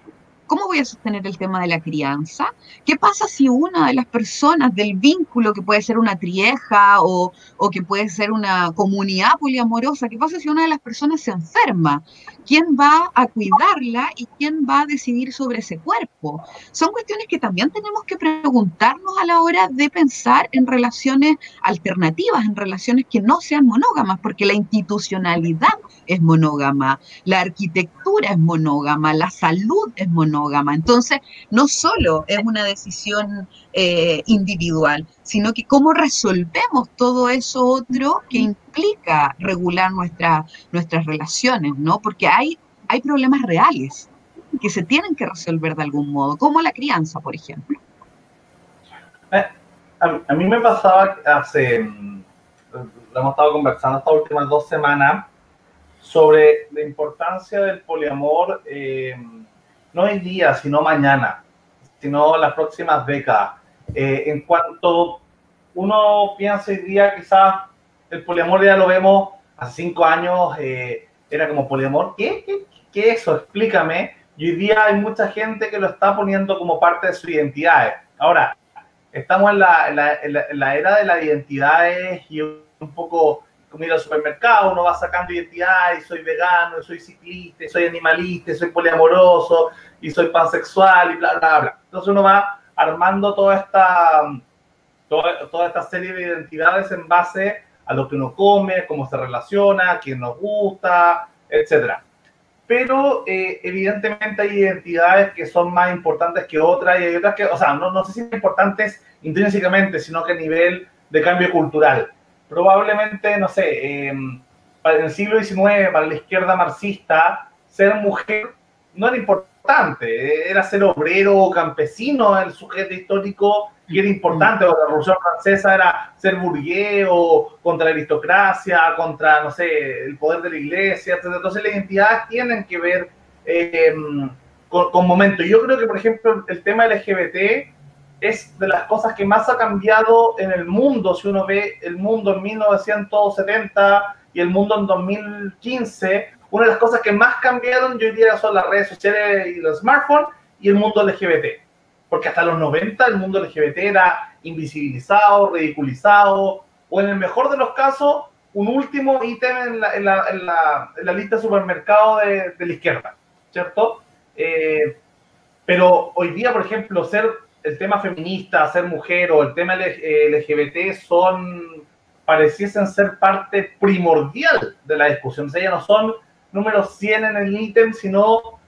¿Cómo voy a sostener el tema de la crianza? ¿Qué pasa si una de las personas del vínculo, que puede ser una trieja o, o, que puede ser una comunidad poliamorosa, qué pasa si una de las personas se enferma? ¿Quién va a cuidarla y quién va a decidir sobre ese cuerpo? Son cuestiones que también tenemos que preguntarnos a la hora de pensar en relaciones alternativas, en relaciones que no sean monógamas, porque la institucionalidad es monógama, la arquitectura es monógama, la salud es monógama entonces, no solo es una decisión eh, individual, sino que cómo resolvemos todo eso otro que implica regular nuestra, nuestras relaciones, ¿no? Porque hay, hay problemas reales que se tienen que resolver de algún modo, como la crianza, por ejemplo. Eh, a, mí me pasaba hace, lo hemos estado conversando estas últimas dos semanas, sobre la importancia del poliamor eh, no hoy día, sino mañana, sino las próximas décadas. Eh, en cuanto uno piensa hoy día, quizás el poliamor ya lo vemos hace cinco años, eh, era como poliamor. ¿Qué, ¿Qué, qué, es eso? Explícame. Y hoy día hay mucha gente que lo está poniendo como parte de su identidad. Ahora, estamos en la, en la era de las identidades y un poco como ir al supermercado, uno va sacando identidad y soy vegano, soy ciclista, soy animalista, soy poliamoroso, y soy pansexual, y bla, bla, bla. Entonces uno va armando toda esta, toda, toda esta serie de identidades en base a lo que uno come, cómo se relaciona, quién nos gusta, etc. Pero eh, evidentemente hay identidades que son más importantes que otras y hay otras que, o sea, no, no sé si importantes intrínsecamente, sino que a nivel de cambio cultural probablemente, no sé, em, en el siglo XIX, para la izquierda marxista, ser mujer no era importante, era ser obrero o campesino el sujeto histórico y era importante, o la Revolución Francesa era ser burgués o contra la aristocracia, contra, no sé, el poder de la iglesia, etc. Entonces las identidades tienen que ver em, con, con momentos. Yo creo que, por ejemplo, el tema LGBT es de las cosas que más ha cambiado en el mundo. Si uno ve el mundo en 1970 y el mundo en 2015, una de las cosas que más cambiaron, yo diría, son las redes sociales y los smartphones y el mundo LGBT. Porque hasta los 90 el mundo LGBT era invisibilizado, ridiculizado, o en el mejor de los casos, un último ítem en la, en la, en la, lista de supermercado de, de la izquierda, ¿cierto? Eh, pero hoy día, por ejemplo, ser el tema feminista, ser mujer o el tema LGBT son, pareciesen ser parte primordial de la discusión. O sea, ya no son números 100 en el ítem, sino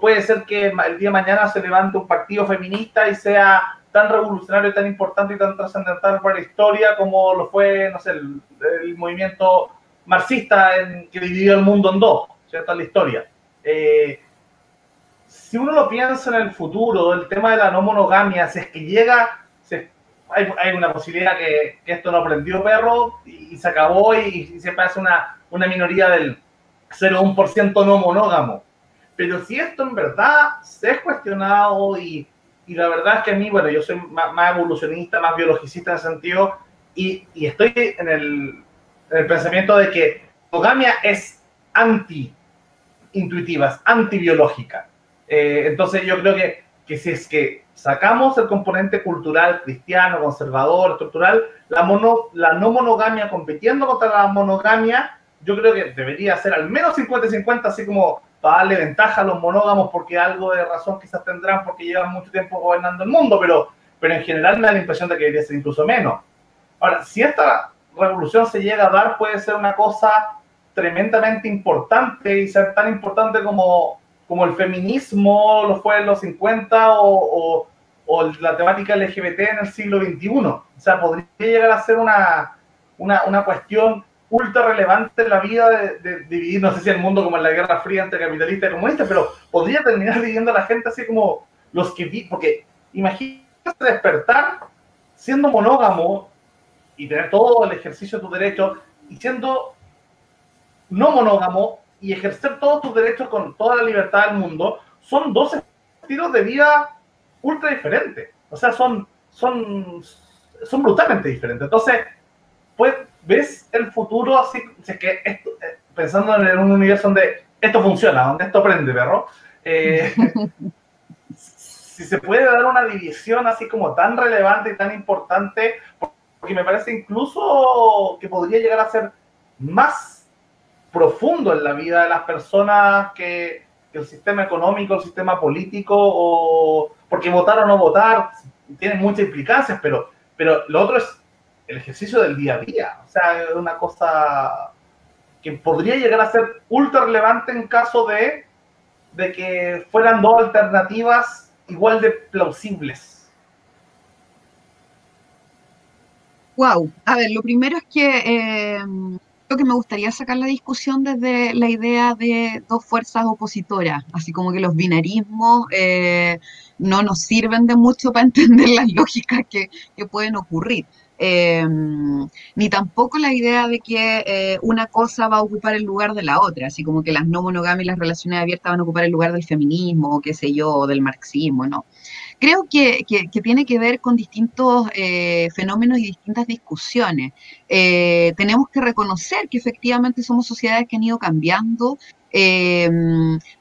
puede ser que el día de mañana se levante un partido feminista y sea tan revolucionario, tan importante y tan trascendental para la historia como lo fue, no sé, el, movimiento marxista en, que dividió el mundo en dos, ¿cierto? La historia. Eh, si uno lo piensa en el futuro, el tema de la no monogamia, si es que llega, hay, una posibilidad que, esto no aprendió perro y, se acabó y, siempre hace una, una minoría del 0,1% no monógamo. Pero si esto en verdad se es cuestionado y, y, la verdad es que a mí, bueno, yo soy más, evolucionista, más biologicista en ese sentido y, y estoy en el, en el pensamiento de que monogamia es anti-intuitiva, es antibiológica. Eh, entonces yo creo que, que, si es que sacamos el componente cultural, cristiano, conservador, estructural, la, mono, la no monogamia compitiendo contra la monogamia, yo creo que debería ser al menos 50-50, así como para darle ventaja a los monógamos, porque algo de razón quizás tendrán porque llevan mucho tiempo gobernando el mundo, pero, pero en general me da la impresión de que debería ser incluso menos. Ahora, si esta revolución se llega a dar, puede ser una cosa tremendamente importante y ser tan importante como como el feminismo lo fue en los 50 o, la temática LGBT en el siglo XXI. O sea, podría llegar a ser una, una, cuestión ultra relevante en la vida de, vivir, no sé si el mundo como en la Guerra Fría entre capitalistas y comunistas, pero podría terminar viviendo la gente así como los que vi, porque imagínate despertar siendo monógamo y tener todo el ejercicio de tu derecho y siendo no monógamo y ejercer todos tus derechos con toda la libertad del mundo, son dos estilos de vida ultra diferentes. O sea, son, son, son brutalmente diferentes. Entonces, pues, ves el futuro así, que esto, eh, pensando en un universo donde esto funciona, donde esto prende, perro. Eh, si se puede dar una división así como tan relevante y tan importante, porque me parece incluso que podría llegar a ser más profundo en la vida de las personas que, el sistema económico, el sistema político, o porque votar o no votar tiene muchas implicancias, pero, pero lo otro es el ejercicio del día a día. O sea, es una cosa que podría llegar a ser ultra relevante en caso de, de que fueran dos alternativas igual de plausibles. Wow, a ver, lo primero es que eh, creo que me gustaría sacar la discusión desde la idea de dos fuerzas opositoras, así como que los binarismos eh, no nos sirven de mucho para entender las lógicas que, que pueden ocurrir. Eh, ni tampoco la idea de que eh, una cosa va a ocupar el lugar de la otra, así como que las no monogamias y las relaciones abiertas van a ocupar el lugar del feminismo, o qué sé yo, o del marxismo, ¿no? Creo que, tiene que ver con distintos eh, fenómenos y distintas discusiones. tenemos que reconocer que efectivamente somos sociedades que han ido cambiando,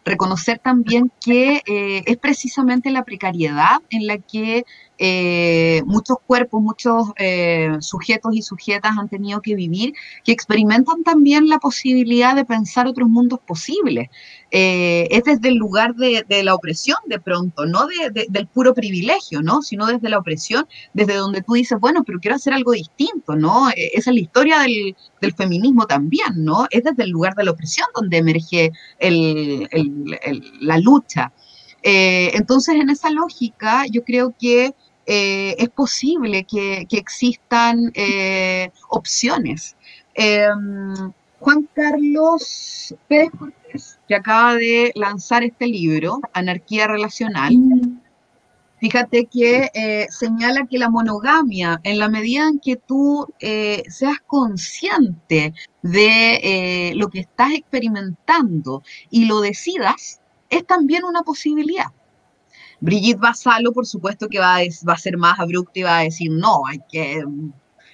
reconocer también que es precisamente la precariedad en la que eh, muchos cuerpos, muchos eh, sujetos y sujetas han tenido que vivir, que experimentan también la posibilidad de pensar otros mundos posibles. Eh, es desde el lugar de, la opresión de pronto, no del puro privilegio, ¿no? sino desde la opresión, desde donde tú dices, bueno, pero quiero hacer algo distinto, ¿no? Esa es la historia del, feminismo también, ¿no? Es desde el lugar de la opresión donde emerge la lucha. entonces, en esa lógica, yo creo que eh, es posible que, existan eh, opciones. Em, Juan Carlos Pérez Cortés, que acaba de lanzar este libro, Anarquía Relacional, fíjate que eh, señala que la monogamia, en la medida en que tú seas consciente de lo que estás experimentando y lo decidas, es también una posibilidad. Brigitte Basalo, por supuesto que va a, va a ser más abrupta y va a decir, no, hay que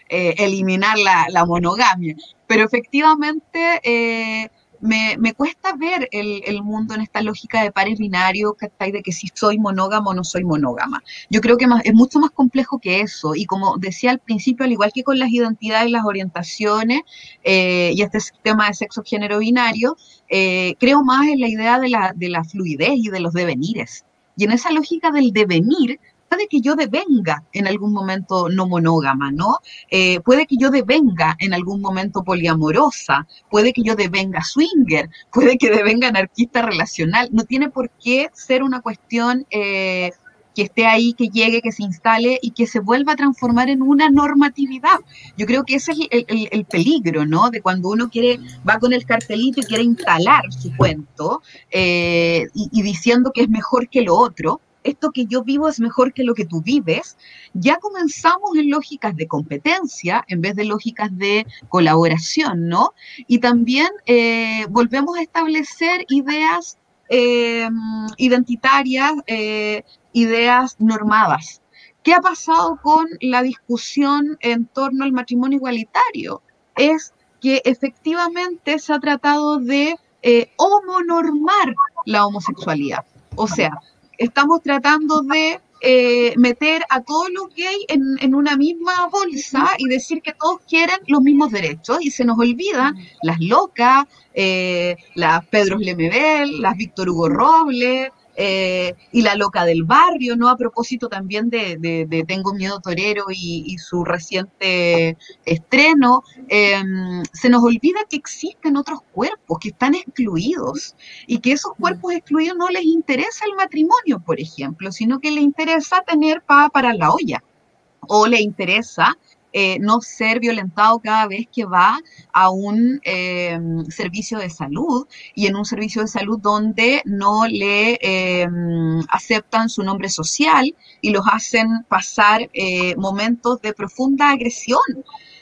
eh, eliminar la, monogamia. Pero efectivamente eh, me, cuesta ver el, mundo en esta lógica de pares binarios, de que si soy monógamo o no soy monógama. Yo creo que es mucho más complejo que eso. Y como decía al principio, al igual que con las identidades las orientaciones eh, y este sistema de sexo género binario, creo más en la idea de la, de la fluidez y de los devenires. Y en esa lógica del devenir, puede que yo devenga en algún momento no monógama, ¿no? Eh, puede que yo devenga en algún momento poliamorosa, puede que yo devenga swinger, puede que devenga anarquista relacional. No tiene por qué ser una cuestión eh, que esté ahí, que llegue, que se instale y que se vuelva a transformar en una normatividad. Yo creo que ese es el, peligro, ¿no? De cuando uno quiere, va con el cartelito y quiere instalar su cuento eh, y, diciendo que es mejor que lo otro, esto que yo vivo es mejor que lo que tú vives, ya comenzamos en lógicas de competencia en vez de lógicas de colaboración, ¿no? Y también eh, volvemos a establecer ideas eh, identitarias ideas normadas. ¿Qué ha pasado con la discusión en torno al matrimonio igualitario? Es que efectivamente se ha tratado de eh, homonormar la homosexualidad. O sea, estamos tratando de eh, meter a todos los gays en, una misma bolsa y decir que todos quieren los mismos derechos y se nos olvidan las locas, eh, las Pedro Lemebel, las Víctor Hugo Robles, eh, y La Loca del Barrio, ¿no? A propósito también de, Tengo Miedo Torero y, su reciente estreno, em, se nos olvida que existen otros cuerpos que están excluidos y que esos cuerpos excluidos no les interesa el matrimonio, por ejemplo, sino que les interesa tener pava para la olla o le interesa eh, no ser violentado cada vez que va a un em, servicio de salud y en un servicio de salud donde no le em, aceptan su nombre social y los hacen pasar eh, momentos de profunda agresión.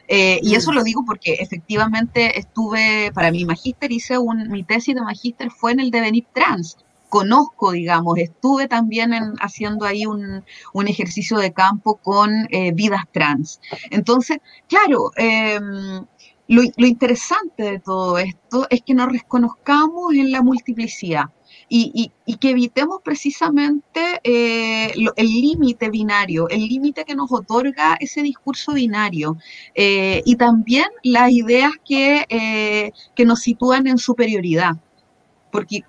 Eh, y eso mm. lo digo porque efectivamente estuve, para mi magíster, hice un, mi tesis de magíster fue en el devenir trans conozco, digamos, estuve también haciendo ahí un, ejercicio de campo con eh, vidas trans. Entonces, claro, em, lo, interesante de todo esto es que nos reconozcamos en la multiplicidad. Y, que evitemos precisamente eh, el límite binario, el límite que nos otorga ese discurso binario eh, y también las ideas que, que nos sitúan en superioridad. Porque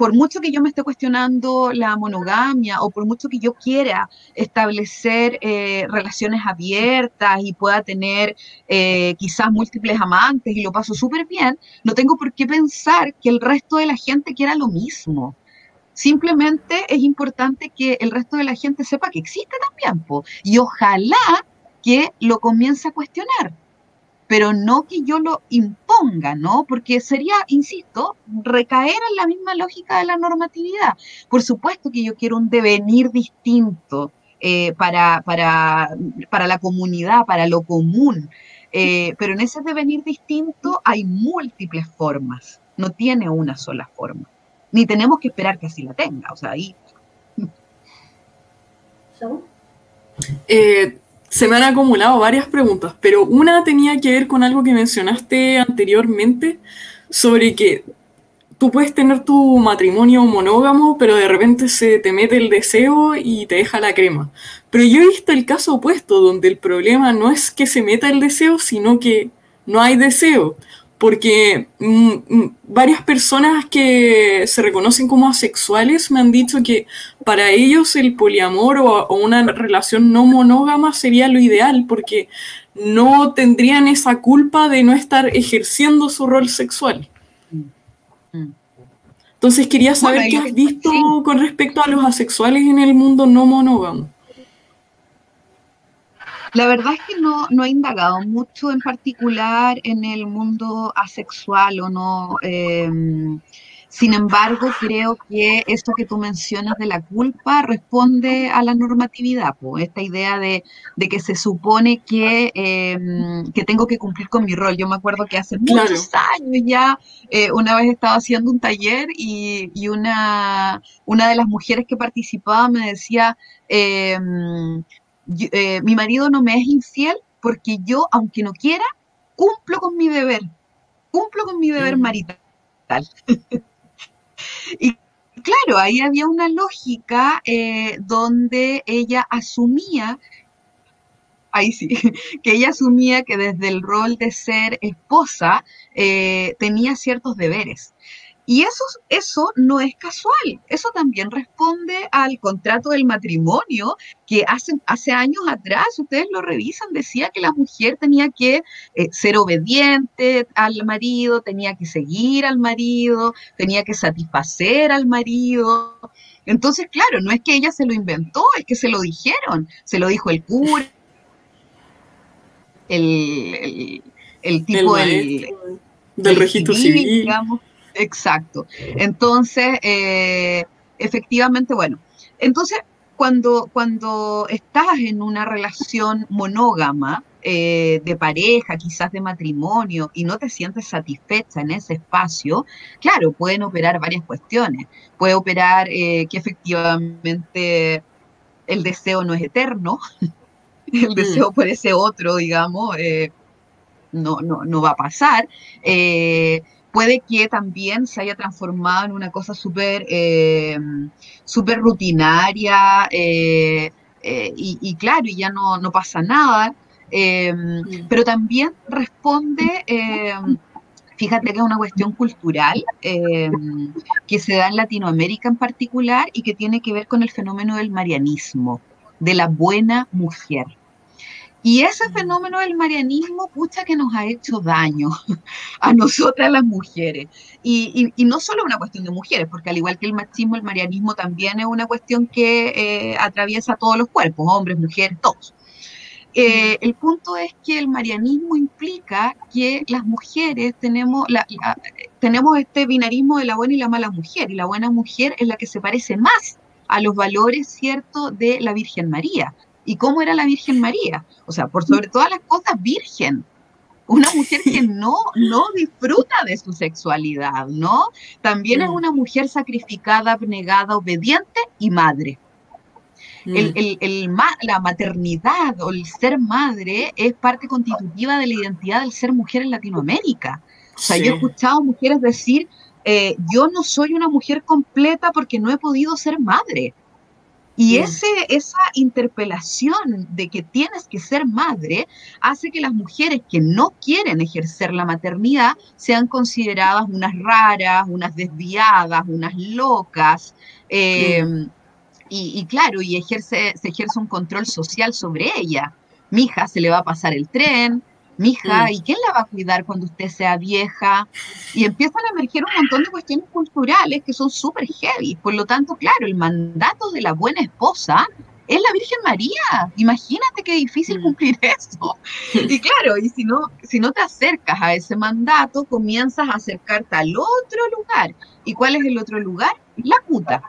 por mucho que yo me esté cuestionando la monogamia o por mucho que yo quiera establecer eh, relaciones abiertas y pueda tener eh, quizás múltiples amantes y lo paso súper bien, no tengo por qué pensar que el resto de la gente quiera lo mismo. Simplemente es importante que el resto de la gente sepa que existe también, y ojalá que lo comience a cuestionar pero no que yo lo imponga, ¿no? Porque sería, insisto, recaer en la misma lógica de la normatividad. Por supuesto que yo quiero un devenir distinto eh, para, para, para, la comunidad, para lo común, eh, pero en ese devenir distinto hay múltiples formas, no tiene una sola forma, ni tenemos que esperar que así la tenga, o sea, ahí... Eh, se me han acumulado varias preguntas, pero una tenía que ver con algo que mencionaste anteriormente sobre que tú puedes tener tu matrimonio monógamo, pero de repente se te mete el deseo y te deja la crema. Pero yo he visto el caso opuesto, donde el problema no es que se meta el deseo, sino que no hay deseo porque mm, mm, varias personas que se reconocen como asexuales me han dicho que para ellos el poliamor o, una relación no monógama sería lo ideal, porque no tendrían esa culpa de no estar ejerciendo su rol sexual. Entonces quería saber qué has visto con respecto a los asexuales en el mundo no monógamo. La verdad es que no, no he indagado mucho en particular en el mundo asexual o no. Em, sin embargo, creo que esto que tú mencionas de la culpa responde a la normatividad, esta idea de, que se supone que, em, que, tengo que cumplir con mi rol. Yo me acuerdo que hace muchos años ya, eh, una vez estaba haciendo un taller y, y, una, una de las mujeres que participaba me decía, eh, mi marido no me es infiel porque yo, aunque no quiera, cumplo con mi deber, cumplo con mi deber marital. y claro, ahí había una lógica eh, donde ella asumía, ahí sí, que ella asumía que desde el rol de ser esposa eh, tenía ciertos deberes. Y eso, eso no es casual, eso también responde al contrato del matrimonio que hace, hace años atrás, ustedes lo revisan, decía que la mujer tenía que eh, ser obediente al marido, tenía que seguir al marido, tenía que satisfacer al marido. Entonces, claro, no es que ella se lo inventó, es que se lo dijeron, se lo dijo el cura, el, tipo del, registro civil, digamos. Exacto. Entonces, eh, efectivamente, bueno, entonces cuando, cuando estás en una relación monógama, eh, de pareja, quizás de matrimonio, y no te sientes satisfecha en ese espacio, claro, pueden operar varias cuestiones. Puede operar eh, que efectivamente el deseo no es eterno, el deseo mm. por ese otro, digamos, no, no, no, va a pasar puede que también se haya transformado en una cosa súper eh, rutinaria eh, eh, y, claro, y ya no, pasa nada, pero también responde Fíjate que es una cuestión cultural eh, que se da en Latinoamérica en particular y que tiene que ver con el fenómeno del marianismo, de la buena mujer. Y ese fenómeno del marianismo, pucha, que nos ha hecho daño a nosotras las mujeres. Y, no solo una cuestión de mujeres, porque al igual que el machismo, el marianismo también es una cuestión que eh, atraviesa todos los cuerpos, hombres, mujeres, todos. Eh, el punto es que el marianismo implica que las mujeres tenemos, tenemos este binarismo de la buena y la mala mujer, y la buena mujer es la que se parece más a los valores, ¿cierto?, de la Virgen María y cómo era la Virgen María. O sea, por sobre todas las cosas, virgen. Una mujer que no, no disfruta de su sexualidad, ¿no? También es mm. una mujer sacrificada, abnegada, obediente y madre. Mm. El, la maternidad o el ser madre es parte constitutiva de la identidad del ser mujer en Latinoamérica. O sea, yo he escuchado mujeres decir, eh, yo no soy una mujer completa porque no he podido ser madre. Y ese, esa interpelación de que tienes que ser madre hace que las mujeres que no quieren ejercer la maternidad sean consideradas unas raras, unas desviadas, unas locas. Em, y, claro, y ejerce, se ejerce un control social sobre ella. Mi hija se le va a pasar el tren, mija. ¿y quién la va a cuidar cuando usted sea vieja? Y empiezan a emerger un montón de cuestiones culturales que son súper heavy. Por lo tanto, claro, el mandato de la buena esposa es la Virgen María. Imagínate qué difícil mm. cumplir eso. Y claro, y si no, si no te acercas a ese mandato, comienzas a acercarte al otro lugar. ¿Y cuál es el otro lugar? La puta.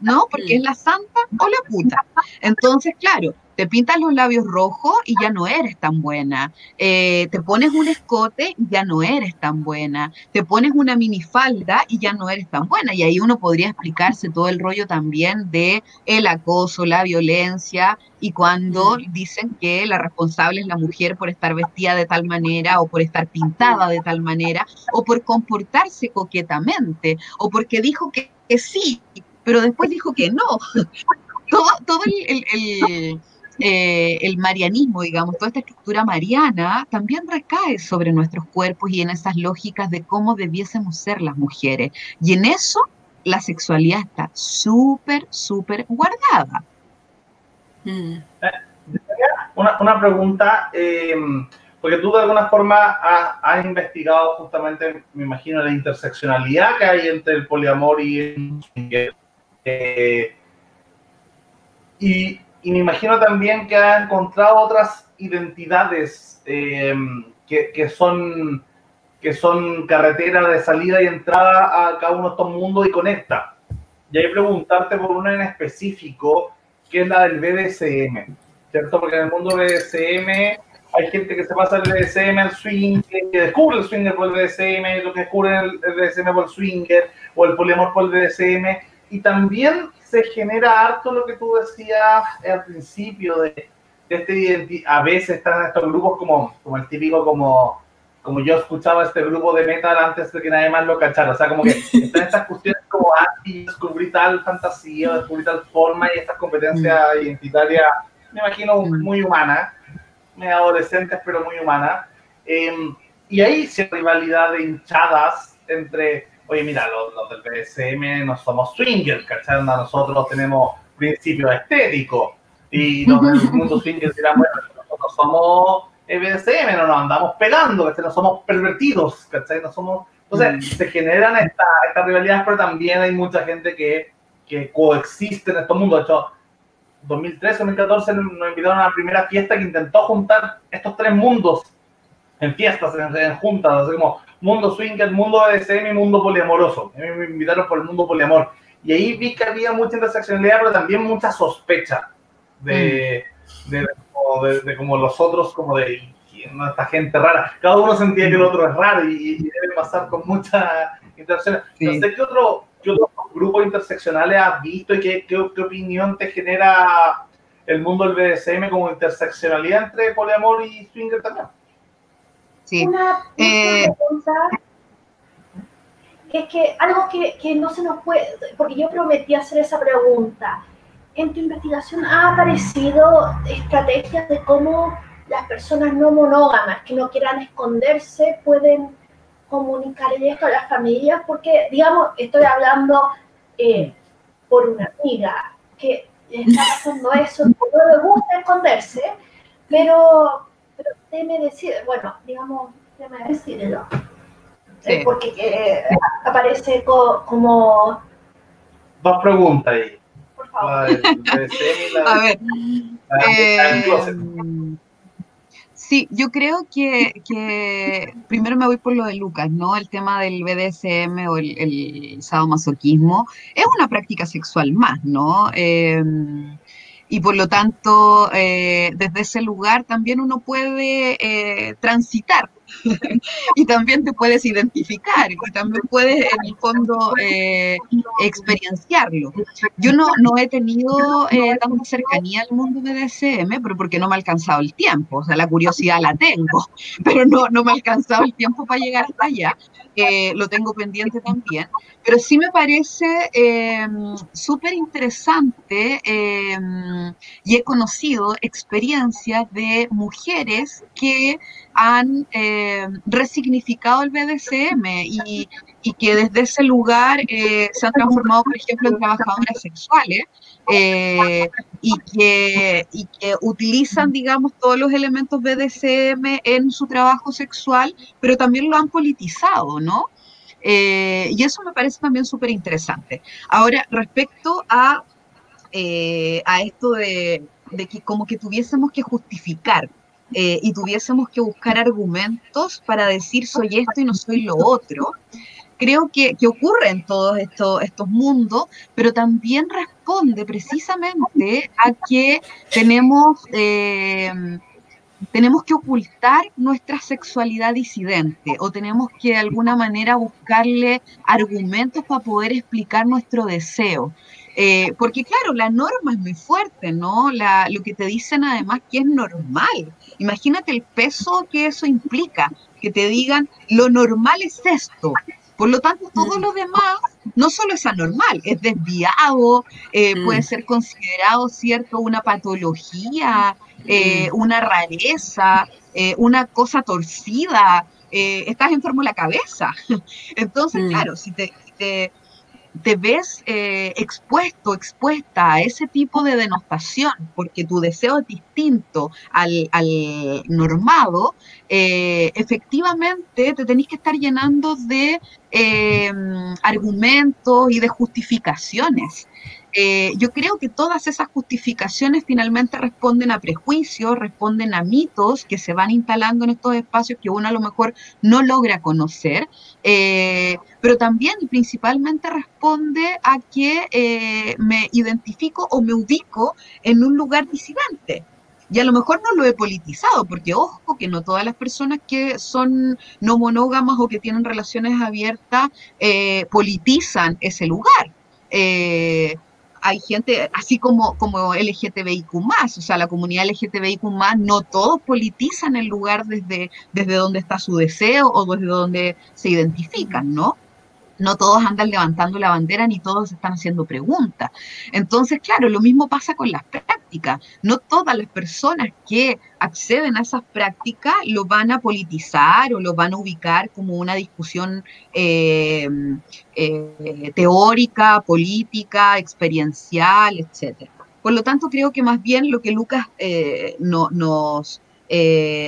¿No? Porque es la santa o la puta. Entonces, claro, te pintas los labios rojos y ya no eres tan buena. Eh, te pones un escote y ya no eres tan buena. Te pones una minifalda y ya no eres tan buena. Y ahí uno podría explicarse todo el rollo también de el acoso, la violencia y cuando dicen que la responsable es la mujer por estar vestida de tal manera o por estar pintada de tal manera o por comportarse coquetamente o porque dijo que, sí, pero después dijo que no. todo, todo el eh, el marianismo, digamos, toda esta estructura mariana, también recae sobre nuestros cuerpos y en esas lógicas de cómo debiésemos ser las mujeres. Y en eso la sexualidad está súper, súper guardada. Mm. Una, pregunta, em, porque tú de alguna forma has, investigado justamente, me imagino, la interseccionalidad que hay entre el poliamor y el... Eh, y y me imagino también que ha encontrado otras identidades em, que, que, son, que son carretera de salida y entrada a cada uno de estos mundos y conecta. Y ahí preguntarte por una en específico, que es la del BDSM, ¿cierto? Porque en el mundo BDSM hay gente que se pasa el BDSM al swing, que descubre el swinger por el BDSM, lo que descubre el BDSM por el swinger, o el poliamor por el BDSM, y también se genera harto lo que tú decías al principio de, este a veces están estos grupos como, como el típico como como yo escuchaba este grupo de metal antes de que nadie más lo cachara, o sea, como que están estas cuestiones como anti, descubrir tal fantasía, descubrir tal forma y estas competencias mm. identitarias, me imagino, mm. muy humanas, muy adolescentes, pero muy humanas. Em, y hay rivalidad de hinchadas entre oye, mira, los, del BSM no somos swingers, ¿cachai? Nosotros tenemos principios estéticos y los del mundo swinger dirán, bueno, nosotros somos BSM, no nos andamos pegando, ¿cachai? No somos pervertidos, ¿cachai? No somos... Entonces, mm. se generan estas esta rivalidades, pero también hay mucha gente que, que coexiste en estos mundos. De hecho, 2013, 2014 nos invitaron a la primera fiesta que intentó juntar estos tres mundos en fiestas, en, en juntas, así como mundo swinger, mundo BDSM y mundo poliamoroso. A mí me invitaron por el mundo poliamor. Y ahí vi que había mucha interseccionalidad, pero también mucha sospecha de, mm. de, como los otros, como de esta gente rara. Cada uno sentía que el otro es raro y, debe pasar con mucha intersección. Sé qué otro, qué otro grupo interseccionales has visto y qué, qué, qué opinión te genera el mundo del BDSM como interseccionalidad entre poliamor y swinger también. Una, eh, pregunta, que es que algo que, que, no se nos puede, porque yo prometí hacer esa pregunta. En tu investigación ha aparecido estrategias de cómo las personas no monógamas que no quieran esconderse pueden comunicarle esto a las familias? Porque, digamos, estoy hablando eh, por una amiga que está pasando eso, no le gusta esconderse, pero, pero teme decir, bueno, digamos, teme decirlo. Sí. Porque eh, aparece co- como, Dos preguntas ahí. por favor. La del y la A ver, la Eh, sí, yo creo que, que primero me voy por lo de Lucas, ¿no? El tema del BDSM o el, el sadomasoquismo es una práctica sexual más, ¿no? Eh, y por lo tanto, eh, desde ese lugar también uno puede eh, transitar y también te puedes identificar y también puedes en el fondo eh, experienciarlo. Yo no, no he tenido eh, tanta cercanía al mundo BDSM, pero porque no me ha alcanzado el tiempo, o sea, la curiosidad la tengo, pero no, no me ha alcanzado el tiempo para llegar hasta allá, lo tengo pendiente también, pero sí me parece eh, súper interesante eh, y he conocido experiencias de mujeres que han eh, resignificado el BDSM y, y que desde ese lugar eh, se han transformado, por ejemplo, en trabajadoras sexuales eh, y, que, y que utilizan, digamos, todos los elementos BDSM en su trabajo sexual, pero también lo han politizado, ¿no? Eh, y eso me parece también súper interesante. Ahora, respecto a, eh, a esto de, de que como que tuviésemos que justificar eh, y tuviésemos que buscar argumentos para decir soy esto y no soy lo otro, creo que, que ocurre en todos estos, estos mundos, pero también responde precisamente a que tenemos, eh, tenemos que ocultar nuestra sexualidad disidente o tenemos que de alguna manera buscarle argumentos para poder explicar nuestro deseo. Eh, porque claro, la norma es muy fuerte, ¿no? La, lo que te dicen además que es normal. Imagínate el peso que eso implica, que te digan, lo normal es esto. Por lo tanto, todo lo demás no solo es anormal, es desviado, eh, Mm. puede ser considerado, ¿cierto?, una patología, eh, una rareza, eh, una cosa torcida, estás enfermo en la cabeza. Entonces, Mm. claro, si te, si te, te ves eh, expuesto, expuesta a ese tipo de denostación, porque tu deseo es distinto al, al normado, eh, efectivamente te tenés que estar llenando de eh, argumentos y de justificaciones. Eh, yo creo que todas esas justificaciones finalmente responden a prejuicios, responden a mitos que se van instalando en estos espacios que uno a lo mejor no logra conocer, eh, pero también principalmente responde a que eh, me identifico o me ubico en un lugar disidente. Y a lo mejor no lo he politizado, porque ojo, que no todas las personas que son no monógamas o que tienen relaciones abiertas politizan ese lugar. Hay gente, así como, como LGTBIQ, o sea, la comunidad LGTBIQ, no todos politizan el lugar desde, desde donde está su deseo o desde donde se identifican, ¿no? No todos andan levantando la bandera ni todos están haciendo preguntas. Entonces, claro, lo mismo pasa con las prácticas. No todas las personas que acceden a esas prácticas lo van a politizar o lo van a ubicar como una discusión eh, eh, teórica, política, experiencial, etc. Por lo tanto, creo que más bien lo que Lucas eh, no, nos,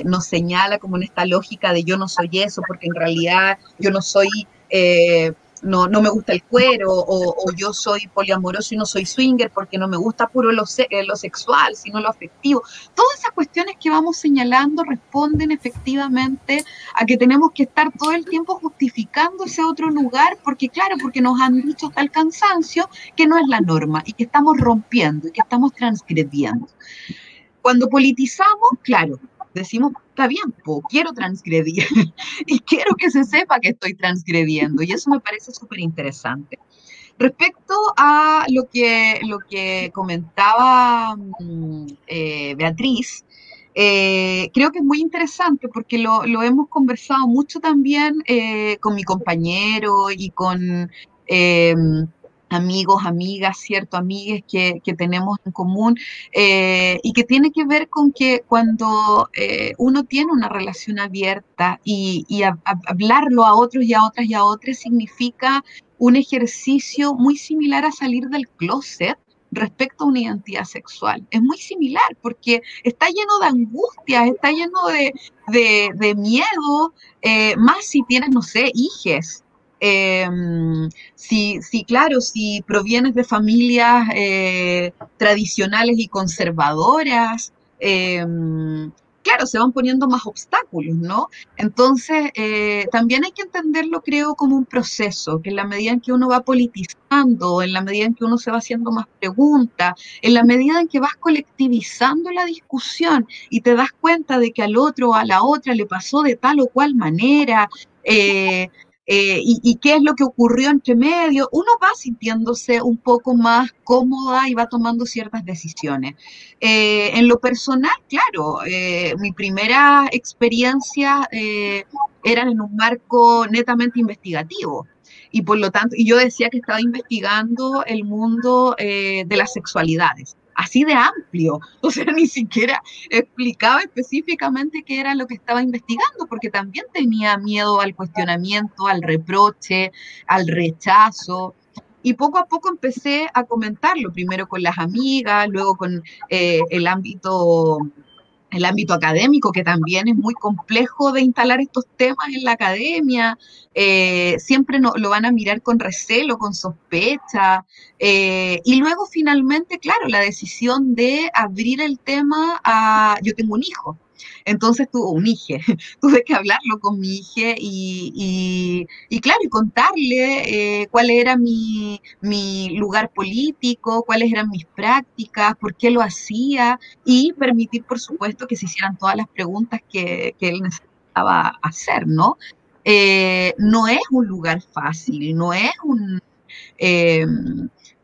nos señala como en esta lógica de yo no soy eso, porque en realidad yo no soy eh, no, no me gusta el cuero, o, yo soy poliamoroso y no soy swinger porque no me gusta puro lo, se, lo sexual, sino lo afectivo. Todas esas cuestiones que vamos señalando responden efectivamente a que tenemos que estar todo el tiempo justificando ese otro lugar, porque claro, porque nos han dicho hasta el cansancio que no es la norma y que estamos rompiendo y que estamos transgrediendo. Cuando politizamos, claro, decimos, está bien, po, quiero transgredir y quiero que se sepa que estoy transgrediendo y eso me parece súper interesante. Respecto a lo que, lo que comentaba eh, Beatriz, eh, creo que es muy interesante porque lo, lo hemos conversado mucho también eh, con mi compañero y con, amigos, amigas, cierto, amigues que, tenemos en común eh, y que tiene que ver con que cuando eh, uno tiene una relación abierta y, hablarlo a otros y a otras y a otras significa un ejercicio muy similar a salir del closet respecto a una identidad sexual. Es muy similar porque está lleno de angustias, está lleno de, miedo, eh, más si tienes, no sé, hijes Em, si, si, claro, si provienes de familias eh, tradicionales y conservadoras, em, claro, se van poniendo más obstáculos, ¿no? Entonces, eh, también hay que entenderlo, creo, como un proceso, que en la medida en que uno va politizando, en la medida en que uno se va haciendo más preguntas, en la medida en que vas colectivizando la discusión y te das cuenta de que al otro o a la otra le pasó de tal o cual manera, eh, eh, y, qué es lo que ocurrió entre medio, uno va sintiéndose un poco más cómoda y va tomando ciertas decisiones. Eh, en lo personal, claro, eh, mi primera experiencia era en un marco netamente investigativo y por lo tanto, y yo decía que estaba investigando el mundo de las sexualidades así de amplio. O sea, ni siquiera explicaba específicamente qué era lo que estaba investigando, porque también tenía miedo al cuestionamiento, al reproche, al rechazo. Y poco a poco empecé a comentarlo, primero con las amigas, luego con eh, el ámbito el ámbito académico, que también es muy complejo de instalar estos temas en la academia, eh, siempre no, lo van a mirar con recelo, con sospecha, eh, y luego finalmente, claro, la decisión de abrir el tema a, yo tengo un hijo, entonces tuvo un hijo, tuve que hablarlo con mi hija y, claro, y contarle eh, cuál era mi, lugar político, cuáles eran mis prácticas, por qué lo hacía y permitir, por supuesto, que se hicieran todas las preguntas que, él necesitaba hacer, ¿no? Eh, no es un lugar fácil, no es un... Eh,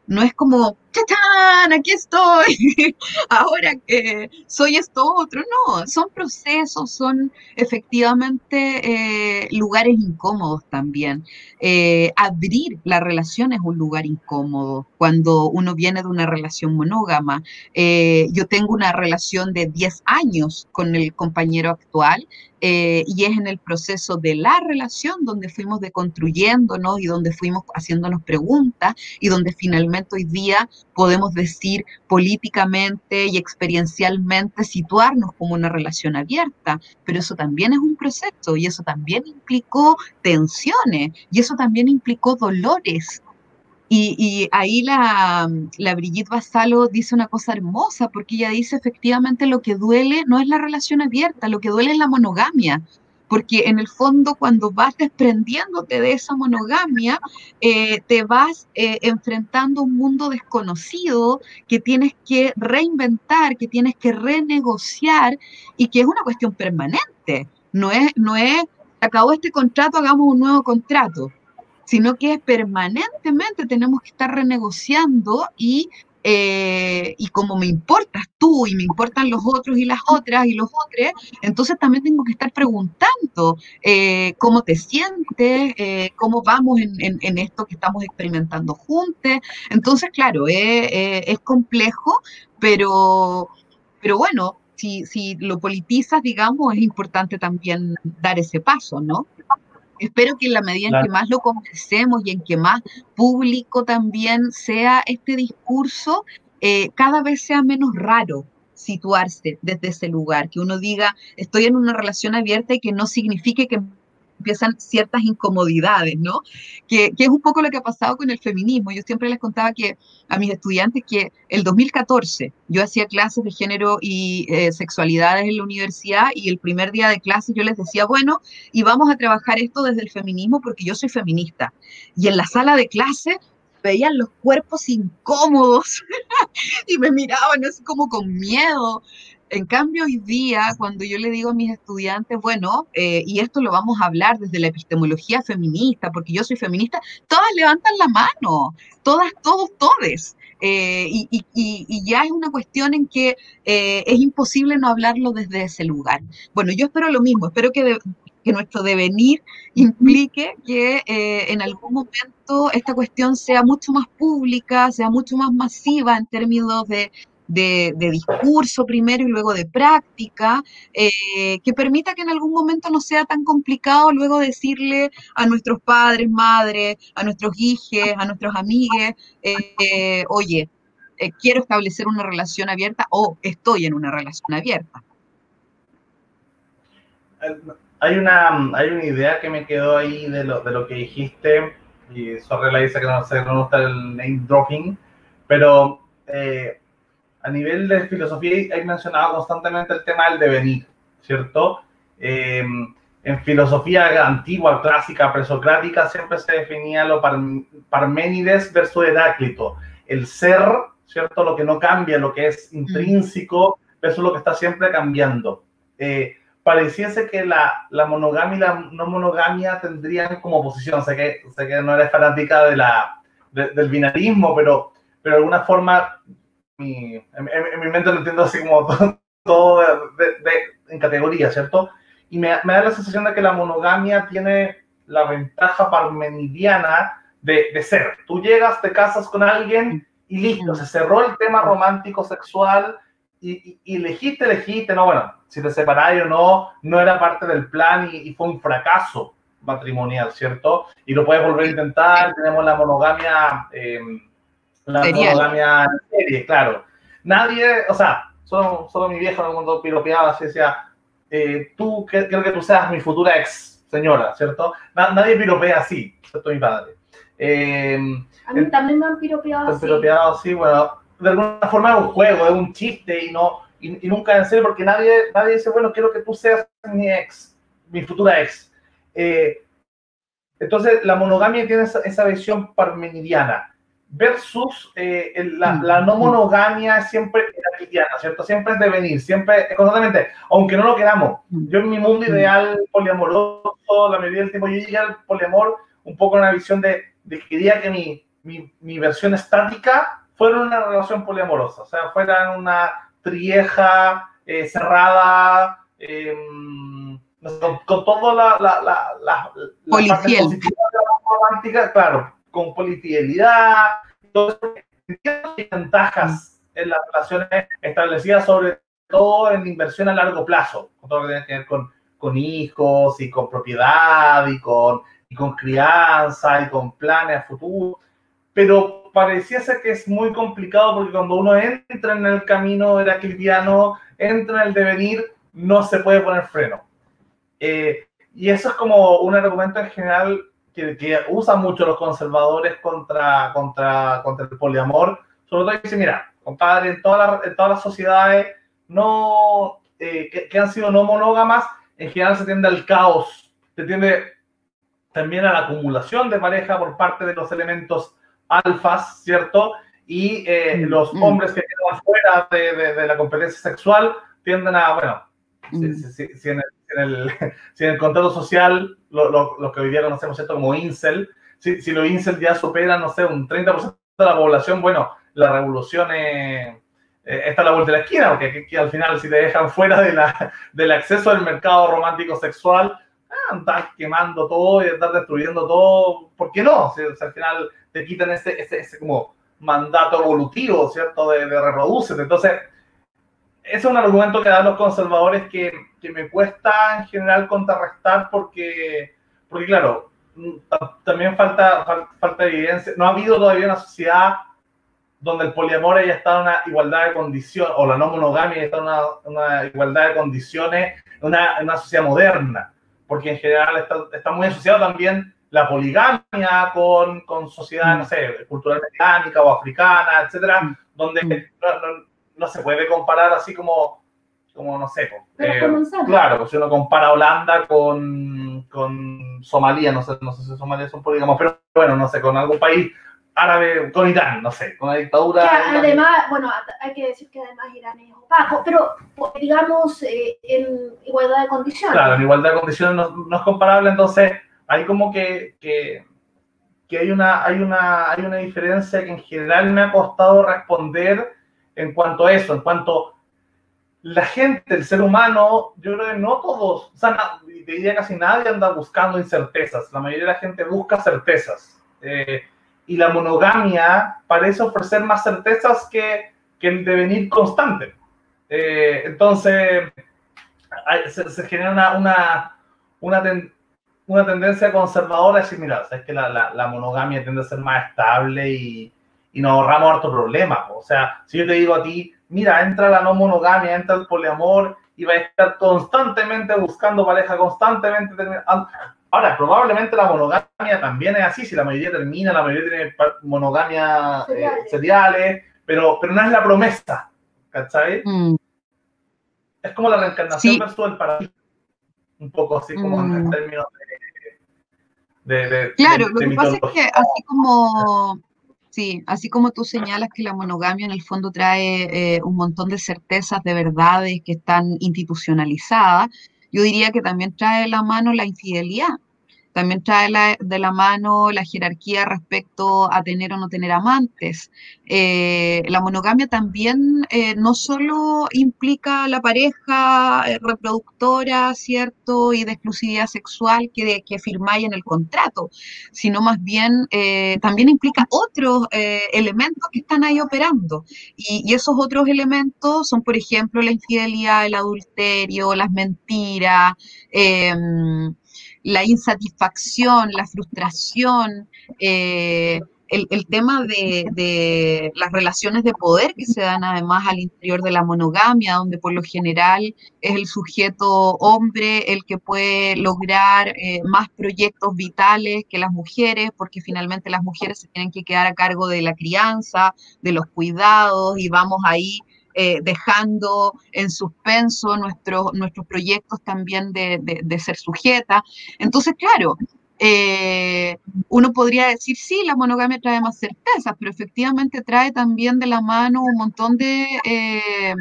no es como, ¡Chachán! Aquí estoy, ahora que soy esto otro. No, son procesos, son efectivamente eh, lugares incómodos también. Eh, abrir la relación es un lugar incómodo cuando uno viene de una relación monógama. Eh, yo tengo una relación de 10 años con el compañero actual y es en el proceso de la relación donde fuimos deconstruyéndonos y donde fuimos haciéndonos preguntas y donde finalmente hoy día podemos decir políticamente y experiencialmente situarnos como una relación abierta, pero eso también es un proceso y eso también implicó tensiones y eso también implicó dolores. Y, ahí la, la Brigitte Basalo dice una cosa hermosa, porque ella dice efectivamente lo que duele no es la relación abierta, lo que duele es la monogamia, porque en el fondo cuando vas desprendiéndote de esa monogamia, eh, te vas eh, enfrentando un mundo desconocido que tienes que reinventar, que tienes que renegociar y que es una cuestión permanente. No es, no es, acabó este contrato, hagamos un nuevo contrato, sino que permanentemente tenemos que estar renegociando y eh, y como me importas tú y me importan los otros y las otras y los otros, entonces también tengo que estar preguntando eh, cómo te sientes, eh, cómo vamos en, esto que estamos experimentando juntos. Entonces, claro, es complejo, pero, pero bueno, si, si lo politizas, digamos, es importante también dar ese paso, ¿no? Espero que en la medida en que más lo conversemos y en que más público también sea este discurso, eh, cada vez sea menos raro situarse desde ese lugar, que uno diga, estoy en una relación abierta y que no signifique que empiezan ciertas incomodidades, ¿no? Que, es un poco lo que ha pasado con el feminismo. Yo siempre les contaba que a mis estudiantes que el 2014 yo hacía clases de género y eh, sexualidades en la universidad y el primer día de clase yo les decía, bueno, y vamos a trabajar esto desde el feminismo porque yo soy feminista. Y en la sala de clase veían los cuerpos incómodos y me miraban así como con miedo. En cambio, hoy día, cuando yo le digo a mis estudiantes, bueno, eh, y esto lo vamos a hablar desde la epistemología feminista, porque yo soy feminista, todas levantan la mano, todas, todos, todes. Eh, y, ya es una cuestión en que eh, es imposible no hablarlo desde ese lugar. Bueno, yo espero lo mismo, espero que que nuestro devenir implique que eh, en algún momento esta cuestión sea mucho más pública, sea mucho más masiva en términos de, discurso primero y luego de práctica, eh, que permita que en algún momento no sea tan complicado luego decirle a nuestros padres, madres, a nuestros hijos, a nuestros amigos, eh, oye, quiero establecer una relación abierta o estoy en una relación abierta. Hay una, hay una idea que me quedó ahí de lo, de lo que dijiste, y Sorrela dice que no, sé, no gusta el name dropping, pero eh, a nivel de filosofía hay mencionado constantemente el tema del devenir, ¿cierto? Em, en filosofía antigua, clásica, presocrática, siempre se definía lo Parménides versus Heráclito, el ser, ¿cierto? Lo que no cambia, lo que es intrínseco versus lo que está siempre cambiando. Eh, pareciese que la, la, monogamia y la no monogamia tendrían como posición. Sé que, sé que no eres fanática de la, del binarismo, pero, pero de alguna forma mi, en, mi mente lo entiendo así como todo, en categoría, ¿cierto? Y me, da la sensación de que la monogamia tiene la ventaja parmenidiana de, de ser. Tú llegas, te casas con alguien y listo, se cerró el tema romántico sexual y, y, elegiste, elegiste, no, bueno, si te separáis o no, no era parte del plan y, fue un fracaso matrimonial, ¿cierto? Y lo puedes volver a intentar, tenemos la monogamia, eh, la monogamia en serie, claro. Nadie, o sea, solo, solo mi el mundo piropeaba, así decía, eh, tú, creo que tú seas mi futura ex señora, ¿cierto? nadie piropea así, excepto mi padre. Eh, a mí también me han piropeado así. piropeado así, bueno, de alguna forma es un juego, es un chiste y no y, nunca en serio porque nadie, nadie dice, bueno, quiero que tú seas mi ex, mi futura ex. Eh, entonces, la monogamia tiene esa, visión parmenidiana versus eh, la, mm. la, no monogamia siempre cristiana, ¿cierto? Siempre es devenir, siempre, constantemente, aunque no lo queramos. Mm. Yo en mi mundo mm. ideal poliamoroso, la mayoría del tiempo yo llegué al poliamor un poco en una visión de, de que quería que mi, mi, mi versión estática fuera una relación poliamorosa, o sea, fuera una trieja eh, cerrada, em, con, toda la, la, la, la, romántica, claro, con polifidelidad, hay ventajas en las relaciones establecidas, sobre todo en inversión a largo plazo, con todo lo que tiene que ver con, con hijos y con propiedad y con, y con crianza y con planes a futuro. Pero parecía ser que es muy complicado porque cuando uno entra en el camino heraclitiano, entra en el devenir, no se puede poner freno. Eh, y eso es como un argumento en general que, que usan mucho los conservadores contra, contra, contra el poliamor. Sobre todo dice, mira, compadre, en, toda en todas las sociedades no, eh, que, que, han sido no monógamas, en general se tiende al caos, se tiende también a la acumulación de pareja por parte de los elementos alfas, ¿cierto? Y eh, mm, los mm. hombres que quedan fuera de, de, la competencia sexual tienden a, bueno, si, mm. si, en el, si, en el, contrato social, lo, lo, lo, que hoy día conocemos ¿cierto? como incel, si, si los incel ya superan, no sé, un 30% de la población, bueno, la revolución es, eh, está a la vuelta de la esquina, porque al final si te dejan fuera de la, del acceso al mercado romántico sexual, ah, andar quemando todo y andar destruyendo todo, ¿por qué no? Si, al final te quitan ese, ese, ese como mandato evolutivo, ¿cierto? De, de reproducir. Entonces, ese es un argumento que dan los conservadores que, que me cuesta en general contrarrestar porque, porque claro, también falta, falta evidencia. No ha habido todavía una sociedad donde el poliamor haya estado en una igualdad de condiciones, o la no monogamia haya estado en una, una igualdad de condiciones en una, una, sociedad moderna, porque en general está, está muy asociado también la poligamia con, con sociedades, no sé, culturalmente islámica o africana, etcétera, mm. donde mm. no, se puede comparar así como, como no sé, eh, claro, si uno compara Holanda con, con Somalia, no sé, no sé si Somalia son polígamos, pero bueno, no sé, con algún país árabe, con Irán, no sé, con la dictadura. además, bueno, hay que decir que además Irán es opaco, pero digamos eh, en igualdad de condiciones. Claro, en igualdad de condiciones no, no es comparable, entonces hay como que, que, que, hay, una, hay, una, hay una diferencia que en general me ha costado responder en cuanto a eso, en cuanto la gente, el ser humano, yo creo que no todos, o sea, te diría casi nadie anda buscando incertezas. La mayoría de la gente busca certezas. Eh, y la monogamia parece ofrecer más certezas que, que el devenir constante. Eh, entonces, se, genera una, una, una, una, tendencia conservadora a decir, mira, que la, la, la, monogamia tiende a ser más estable y, y nos ahorramos harto problema. O sea, si yo te digo a ti, mira, entra la no monogamia, entra el poliamor y va a estar constantemente buscando pareja, constantemente. Ahora, probablemente la monogamia también es así, si la mayoría termina, la mayoría tiene monogamia eh, seriales, pero, pero no es la promesa, ¿cachai? Mm. Es como la reencarnación versus el paraíso. Un poco así como en mm. términos de, de, claro, lo que pasa es que así como Sí, así como tú señalas que la monogamia en el fondo trae eh, un montón de certezas, de verdades que están institucionalizadas, yo diría que también trae la mano la infidelidad. También trae de la mano la jerarquía respecto a tener o no tener amantes. Eh, la monogamia también eh, no solo implica la pareja eh, reproductora, ¿cierto? Y de exclusividad sexual que, que firmáis en el contrato, sino más bien también implica otros elementos que están ahí operando. Y, y, esos otros elementos son, por ejemplo, la infidelidad, el adulterio, las mentiras em, la insatisfacción, la frustración, eh, el, tema de, las relaciones de poder que se dan además al interior de la monogamia, donde por lo general es el sujeto hombre el que puede lograr eh, más proyectos vitales que las mujeres, porque finalmente las mujeres se tienen que quedar a cargo de la crianza, de los cuidados, y vamos ahí eh, dejando en suspenso nuestros, nuestros proyectos también de, ser sujeta. Entonces, claro, eh, uno podría decir, sí, la monogamia trae más certezas, pero efectivamente trae también de la mano un montón de, eh,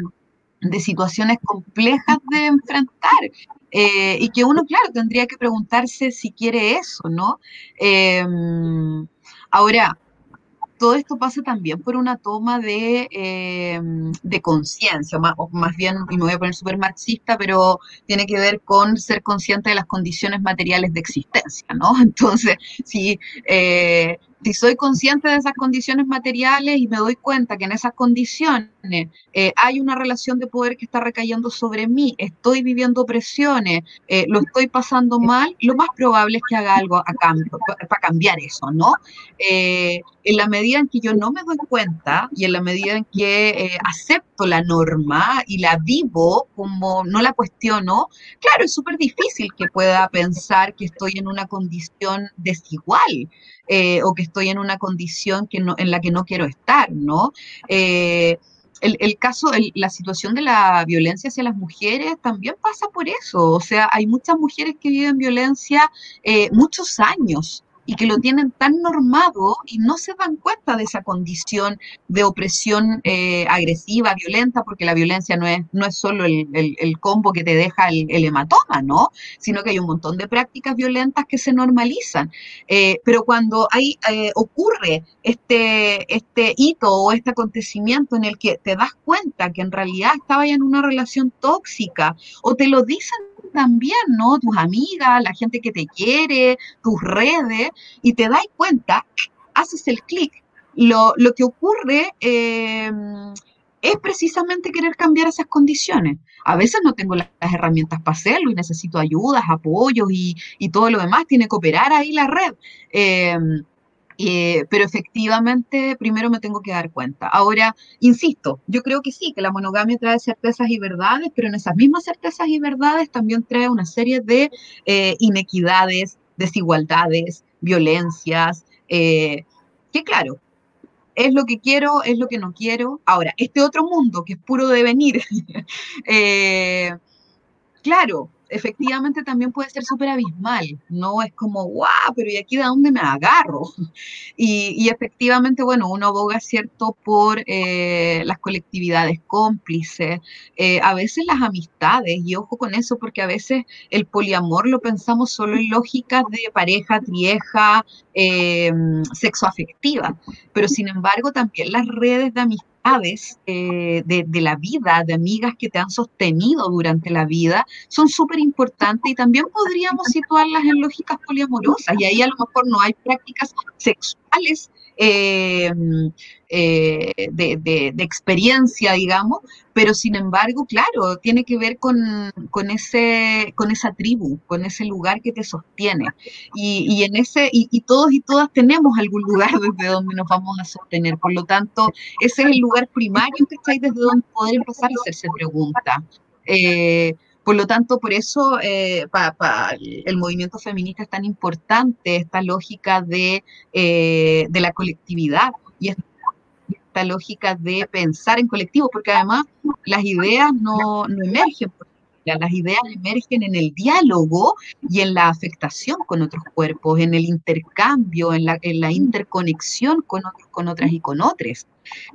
de situaciones complejas de enfrentar. y que uno, claro, tendría que preguntarse si quiere eso, ¿no? ahora, todo esto pasa también por una toma de, eh, de conciencia, más, más bien, y me voy a poner súper marxista, pero tiene que ver con ser consciente de las condiciones materiales de existencia, ¿no? Entonces, si eh, si soy consciente de esas condiciones materiales y me doy cuenta que en esas condiciones eh, hay una relación de poder que está recayendo sobre mí, estoy viviendo presiones, eh, lo estoy pasando mal, lo más probable es que haga algo a cambio, para cambiar eso, ¿no? Eh, en la medida en que yo no me doy cuenta y en la medida en que acepto la norma y la vivo como no la cuestiono, claro, es súper difícil que pueda pensar que estoy en una condición desigual. O que estoy en una condición que no, en la que no quiero estar, ¿no? Eh, el, caso, la situación de la violencia hacia las mujeres también pasa por eso. O sea, hay muchas mujeres que viven violencia eh, muchos años y que lo tienen tan normado y no se dan cuenta de esa condición de opresión eh, agresiva, violenta, porque la violencia no es, no es solo el, el, combo que te deja el, hematoma, ¿no? Sino que hay un montón de prácticas violentas que se normalizan. Eh, pero cuando hay, eh, ocurre este, este hito o este acontecimiento en el que te das cuenta que en realidad estaba ya en una relación tóxica o te lo dicen también, ¿no? Tus amigas, la gente que te quiere, tus redes, y te das cuenta, haces el clic. Lo, lo, que ocurre em, es precisamente querer cambiar esas condiciones. A veces no tengo las, herramientas para hacerlo y necesito ayudas, apoyos y, y, todo lo demás. Tiene que operar ahí la red. Em, eh, pero efectivamente, primero me tengo que dar cuenta. Ahora, insisto, yo creo que sí, que la monogamia trae certezas y verdades, pero en esas mismas certezas y verdades también trae una serie de eh, inequidades, desigualdades, violencias, eh, que claro, es lo que quiero, es lo que no quiero. Ahora, este otro mundo que es puro devenir, claro, efectivamente también puede ser súper abismal, no es como, guau, pero ¿y aquí de dónde me agarro? Y, efectivamente, bueno, uno aboga, ¿cierto?, por eh, las colectividades cómplices, eh, a veces las amistades, y ojo con eso, porque a veces el poliamor lo pensamos solo en lógicas de pareja, trieja, eh, sexoafectiva, pero sin embargo también las redes de amistad aves eh, de, la vida, de amigas que te han sostenido durante la vida, son súper importantes y también podríamos situarlas en lógicas poliamorosas. Y ahí a lo mejor no hay prácticas sexuales eh, eh, de, experiencia, digamos, pero sin embargo, claro, tiene que ver con, ese, con esa tribu, con ese lugar que te sostiene. Y, en ese, y, todos y todas tenemos algún lugar desde donde nos vamos a sostener. Por lo tanto, ese es el lugar primario que estáis desde donde poder empezar a hacerse preguntas. Eh, por lo tanto, por eso eh, el movimiento feminista es tan importante, esta lógica de, eh, de la colectividad y esta lógica de pensar en colectivo, porque además las ideas no, no emergen las ideas emergen en el diálogo y en la afectación con otros cuerpos, en el intercambio, en la, en la interconexión con, con otras y con otros.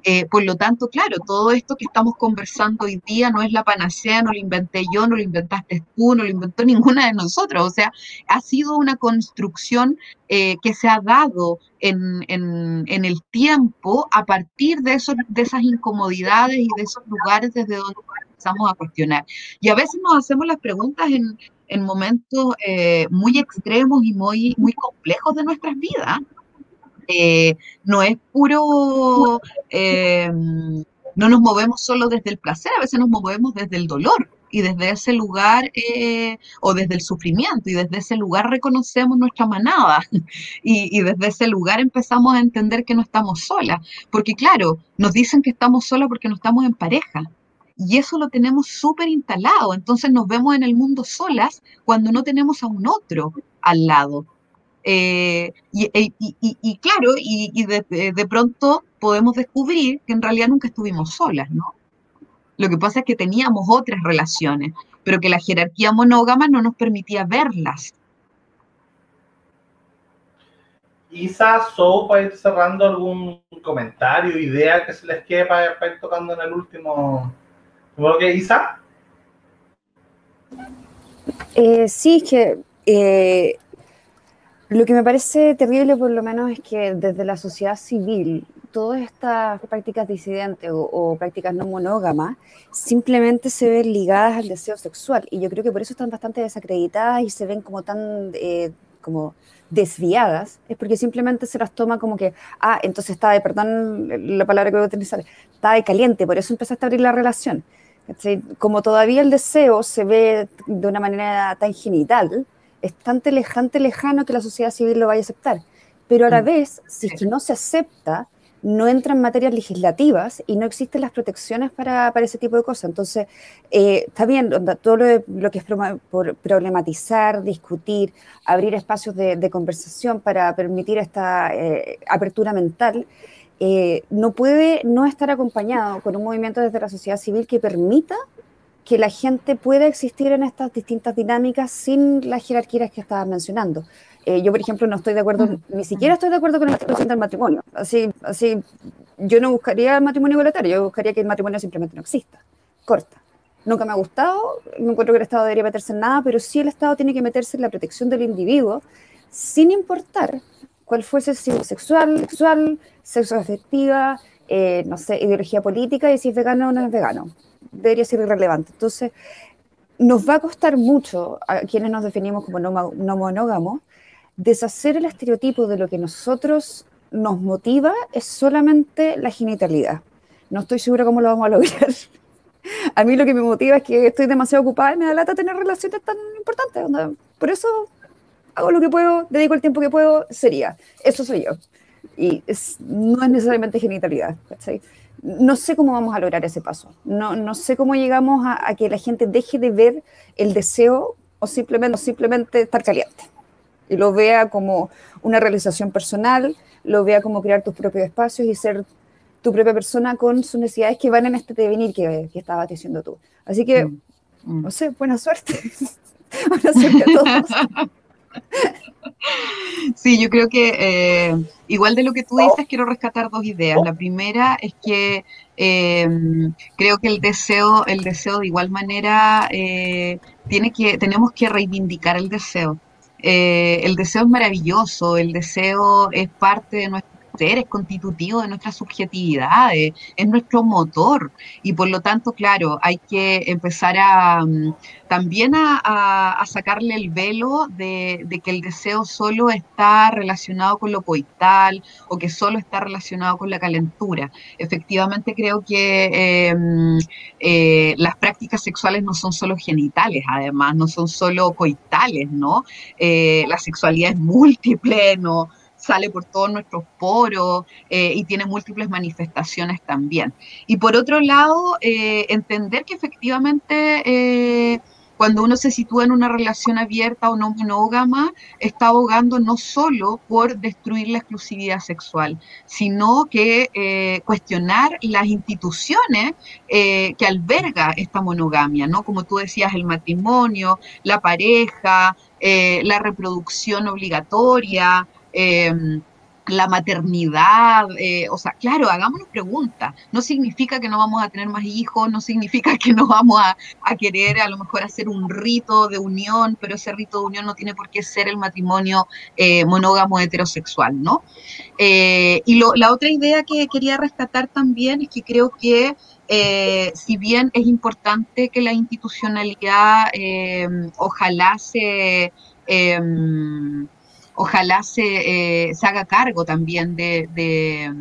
Eh, por lo tanto, claro, todo esto que estamos conversando hoy día no es la panacea, no lo inventé yo, no lo inventaste tú, no lo inventó ninguna de nosotros. O sea, ha sido una construcción eh, que se ha dado en, en, en, el tiempo a partir de, esos, de esas incomodidades y de esos lugares desde donde a cuestionar. Y a veces nos hacemos las preguntas en, en momentos eh, muy extremos y muy, muy complejos de nuestras vidas. Eh, no es puro, eh, no nos movemos solo desde el placer, a veces nos movemos desde el dolor y desde ese lugar o desde el sufrimiento y desde ese lugar reconocemos nuestra manada y, y, desde ese lugar empezamos a entender que no estamos solas, porque claro, nos dicen que estamos solas porque no estamos en pareja, y eso lo tenemos súper instalado. Entonces nos vemos en el mundo solas cuando no tenemos a un otro al lado. Eh, e, y, claro, y, de, de, pronto podemos descubrir que en realidad nunca estuvimos solas, ¿no? Lo que pasa es que teníamos otras relaciones, pero que la jerarquía monógama no nos permitía verlas. Isa, So, para ir cerrando algún comentario, idea que se les quede para ir tocando en el último que Isa? Eh, sí, es que eh, lo que me parece terrible por lo menos es que desde la sociedad civil todas estas prácticas disidentes o, prácticas no monógamas simplemente se ven ligadas al deseo sexual. Y yo creo que por eso están bastante desacreditadas y se ven como tan eh, como desviadas, es porque simplemente se las toma como que, ah, entonces está de, perdón la palabra que voy a utilizar, está de caliente, por eso empezaste a abrir la relación. Como todavía el deseo se ve de una manera tan genital, es tan lejante, lejano que la sociedad civil lo vaya a aceptar. Pero a la mm. vez, si es que no se acepta, no entran materias legislativas y no existen las protecciones para, para ese tipo de cosas. Entonces, eh, está bien, todo lo, que es problematizar, discutir, abrir espacios de, conversación para permitir esta eh, apertura mental, eh, no puede no estar acompañado con un movimiento desde la sociedad civil que permita que la gente pueda existir en estas distintas dinámicas sin las jerarquías que estabas mencionando. Eh, yo, por ejemplo, no estoy de acuerdo, mm. ni siquiera estoy de acuerdo con la institución del matrimonio. Así, así, yo no buscaría el matrimonio igualitario, yo buscaría que el matrimonio simplemente no exista. Corta. Nunca me ha gustado, no encuentro que el Estado debería meterse en nada, pero sí el Estado tiene que meterse en la protección del individuo, sin importar cuál fuese si sexual, sexual, sexo afectiva, eh, no sé, ideología política y si es vegano o no es vegano. Debería ser irrelevante. Entonces, nos va a costar mucho a quienes nos definimos como no, no monógamos deshacer el estereotipo de lo que nosotros nos motiva es solamente la genitalidad. No estoy segura cómo lo vamos a lograr. A mí lo que me motiva es que estoy demasiado ocupada y me da lata tener relaciones tan importantes. Por eso hago lo que puedo, dedico el tiempo que puedo, sería. Eso soy yo. Y no es necesariamente genitalidad. No sé cómo vamos a lograr ese paso. No, no sé cómo llegamos a, que la gente deje de ver el deseo o simplemente, o simplemente estar caliente. Y lo vea como una realización personal, lo vea como crear tus propios espacios y ser tu propia persona con sus necesidades que van en este devenir que, que estabas diciendo tú. Así que, mm, mm. no sé, buena suerte. buena suerte a todos. Sí, yo creo que eh, igual de lo que tú dices, quiero rescatar dos ideas. La primera es que em, creo que el deseo, el deseo de igual manera eh, tiene que, tenemos que reivindicar el deseo. Eh, el deseo es maravilloso, el deseo es parte de nuestra ser, es constitutivo de nuestra subjetividad, es nuestro motor. Y por lo tanto, claro, hay que empezar a mm, también a, sacarle el velo de, que el deseo solo está relacionado con lo coital o que solo está relacionado con la calentura. Efectivamente, creo que em, eh, las prácticas sexuales no son solo genitales, además, no son solo coitales, ¿no? Eh, la sexualidad es múltiple, ¿no? Sale por todos nuestros poros eh, y tiene múltiples manifestaciones también. Y por otro lado, eh, entender que efectivamente eh, cuando uno se sitúa en una relación abierta o no monógama, está abogando no solo por destruir la exclusividad sexual, sino que cuestionar las instituciones que alberga esta monogamia, ¿no? Como tú decías, el matrimonio, la pareja, la reproducción obligatoria, Em, la maternidad, eh, o sea, claro, hagámonos preguntas. No significa que no vamos a tener más hijos, no significa que no vamos a, querer a lo mejor hacer un rito de unión, pero ese rito de unión no tiene por qué ser el matrimonio eh, monógamo heterosexual, ¿no? Eh, y la otra idea que quería rescatar también es que creo que si bien es importante que la institucionalidad em, ojalá se em, ojalá se, eh, haga cargo también de, de,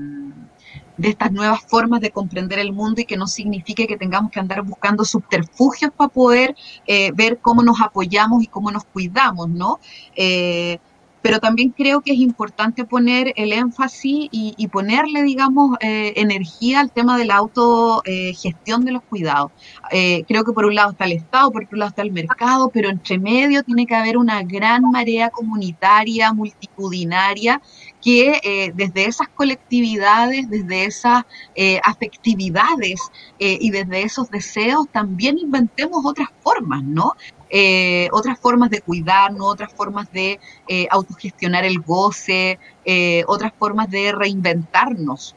estas nuevas formas de comprender el mundo y que no signifique que tengamos que andar buscando subterfugios para poder eh, ver cómo nos apoyamos y cómo nos cuidamos, ¿no? Eh, pero también creo que es importante poner el énfasis y, ponerle, digamos, eh, energía al tema de la autogestión de los cuidados. Eh, creo que por un lado está el Estado, por otro lado está el mercado, pero entre medio tiene que haber una gran marea comunitaria, multitudinaria, que eh, desde esas colectividades, desde esas afectividades y desde esos deseos también inventemos otras formas, ¿no? Eh, otras formas de cuidarnos, otras formas de eh, autogestionar el goce, eh, otras formas de reinventarnos.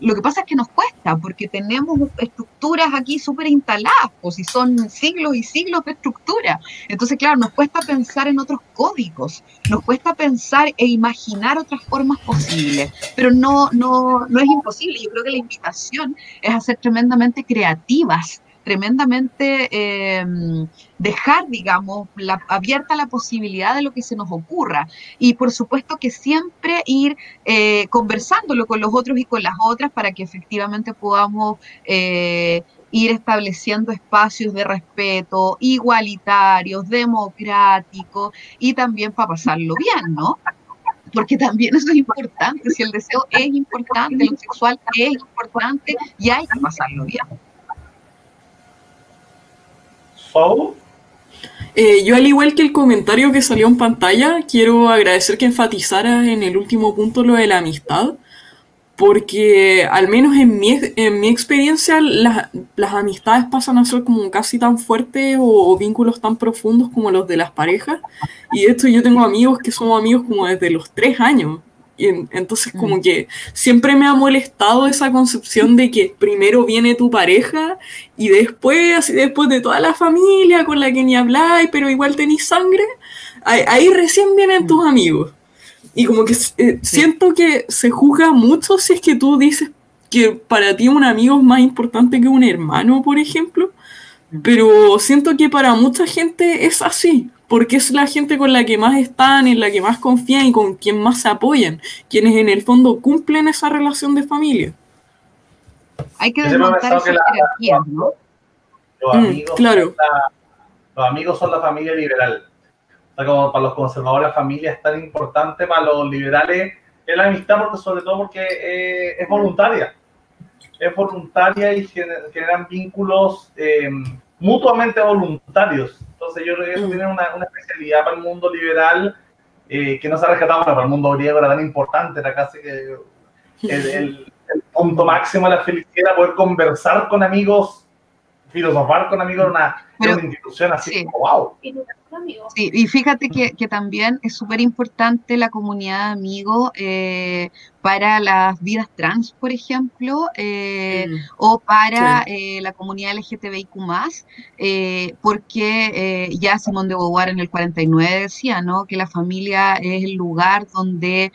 lo que pasa es que nos cuesta, porque tenemos estructuras aquí súper instaladas, pues, y son siglos y siglos de estructura. Entonces, claro, nos cuesta pensar en otros códigos, nos cuesta pensar e imaginar otras formas posibles, pero no, no, no es imposible. Yo creo que la invitación es a ser tremendamente creativas tremendamente em, dejar, digamos, la, abierta la posibilidad de lo que se nos ocurra. Y por supuesto que siempre ir eh, conversándolo con los otros y con las otras para que efectivamente podamos eh, ir estableciendo espacios de respeto igualitarios, democráticos y también para pasarlo bien, ¿no? porque también eso es importante, si el deseo es importante, lo sexual es importante y hay que pasarlo bien. Eh, yo al igual que el comentario que salió en pantalla, quiero agradecer que enfatizara en el último punto lo de la amistad, porque al menos en mi, en mi experiencia las, amistades pasan a ser como casi tan fuertes o, vínculos tan profundos como los de las parejas, y de hecho yo tengo amigos que somos amigos como desde los tres años, y entonces como mm. que siempre me ha molestado esa concepción de que primero viene tu pareja y después, así después de toda la familia con la que ni habláis, pero igual tenéis sangre, ahí, recién vienen tus mm. amigos. Y como que eh, siento que se juzga mucho si es que tú dices que para ti un amigo es más importante que un hermano, por ejemplo. Mm. Pero siento que para mucha gente es así porque es la gente con la que más están, en la que más confían y con quien más se apoyan, quienes en el fondo cumplen esa relación de familia. Hay que desmontar esa jerarquía, ¿no? Los mm, amigos, claro. son la, los amigos son la familia liberal. O sea, como para los conservadores la familia es tan importante, para los liberales es la amistad, porque sobre todo porque eh, es voluntaria. Es voluntaria y generan vínculos eh, mutuamente voluntarios. Entonces yo creo que eso mm. tiene una, una especialidad para el mundo liberal eh, que no se ha rescatado, para el mundo griego era tan importante, era casi que el, el, punto máximo de la felicidad, poder conversar con amigos, filosofar con amigos, una, una institución así como wow. Sí, y fíjate que, que también es súper importante la comunidad de amigos eh, para las vidas trans, por ejemplo, eh, o para eh, la comunidad LGTBIQ+, porque ya Simón de Beauvoir en el 49 decía, ¿no?, que la familia es el lugar donde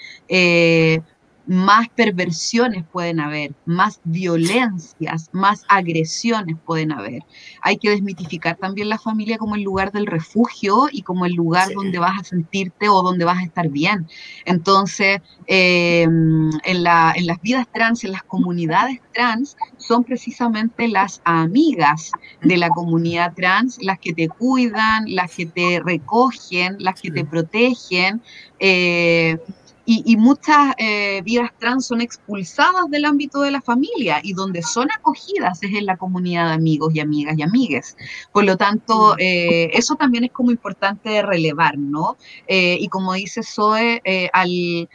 más perversiones pueden haber, más violencias, más agresiones pueden haber. Hay que desmitificar también la familia como el lugar del refugio y como el lugar donde vas a sentirte o donde vas a estar bien. Entonces, em, en, en las vidas trans, en las comunidades trans, son precisamente las amigas de la comunidad trans las que te cuidan, las que te recogen, las que te protegen. Eh, y, muchas eh, vidas trans son expulsadas del ámbito de la familia y donde son acogidas es en la comunidad de amigos y amigas y amigues. Por lo tanto, eh, eso también es como importante relevar, ¿no? Eh, y como dice Zoe, al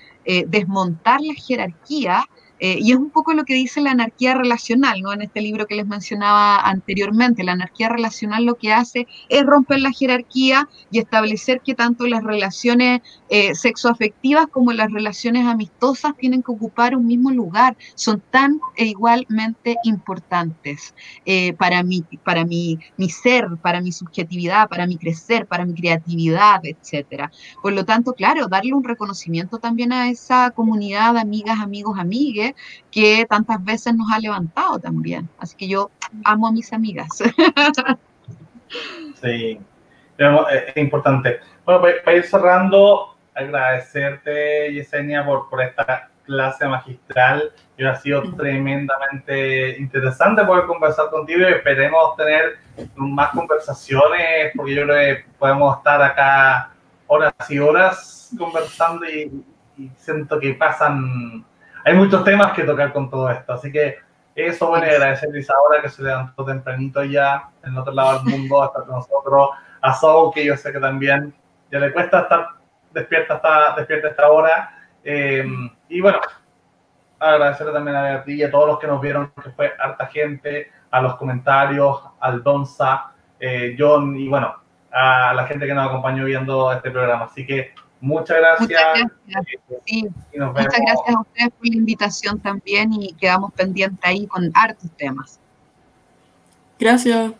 desmontar la jerarquía, eh, y es un poco lo que dice la anarquía relacional, ¿no? En este libro que les mencionaba anteriormente, la anarquía relacional lo que hace es romper la jerarquía y establecer que tanto las relaciones eh, sexoafectivas como las relaciones amistosas tienen que ocupar un mismo lugar, son tan e igualmente importantes eh, para, mi, para mi, mi ser, para mi subjetividad, para mi crecer, para mi creatividad, etcétera. Por lo tanto, claro, darle un reconocimiento también a esa comunidad amigas, amigos, amigues, que tantas veces nos ha levantado también. Así que yo amo a mis amigas. Sí, es importante. Bueno, para ir cerrando, agradecerte, Yesenia, por, por esta clase magistral. Y ha sido tremendamente interesante poder conversar contigo y esperemos tener más conversaciones, porque yo creo que podemos estar acá horas y horas conversando y siento que pasan hay muchos temas que tocar con todo esto. Así que eso, bueno, agradecerle a Isabela que se levantó tempranito ya en el otro lado del mundo a estar con nosotros. A Soul, que yo sé que también ya le cuesta estar despierta hasta despierta esta hora. Em, y bueno, agradecerle también a Beatriz y a todos los que nos vieron, que fue harta gente, a los comentarios, al Donza, eh, John y bueno, a la gente que nos acompañó viendo este programa. Así que Muchas gracias. Muchas gracias. a ustedes por la invitación también y quedamos pendientes ahí con hartos temas. Gracias.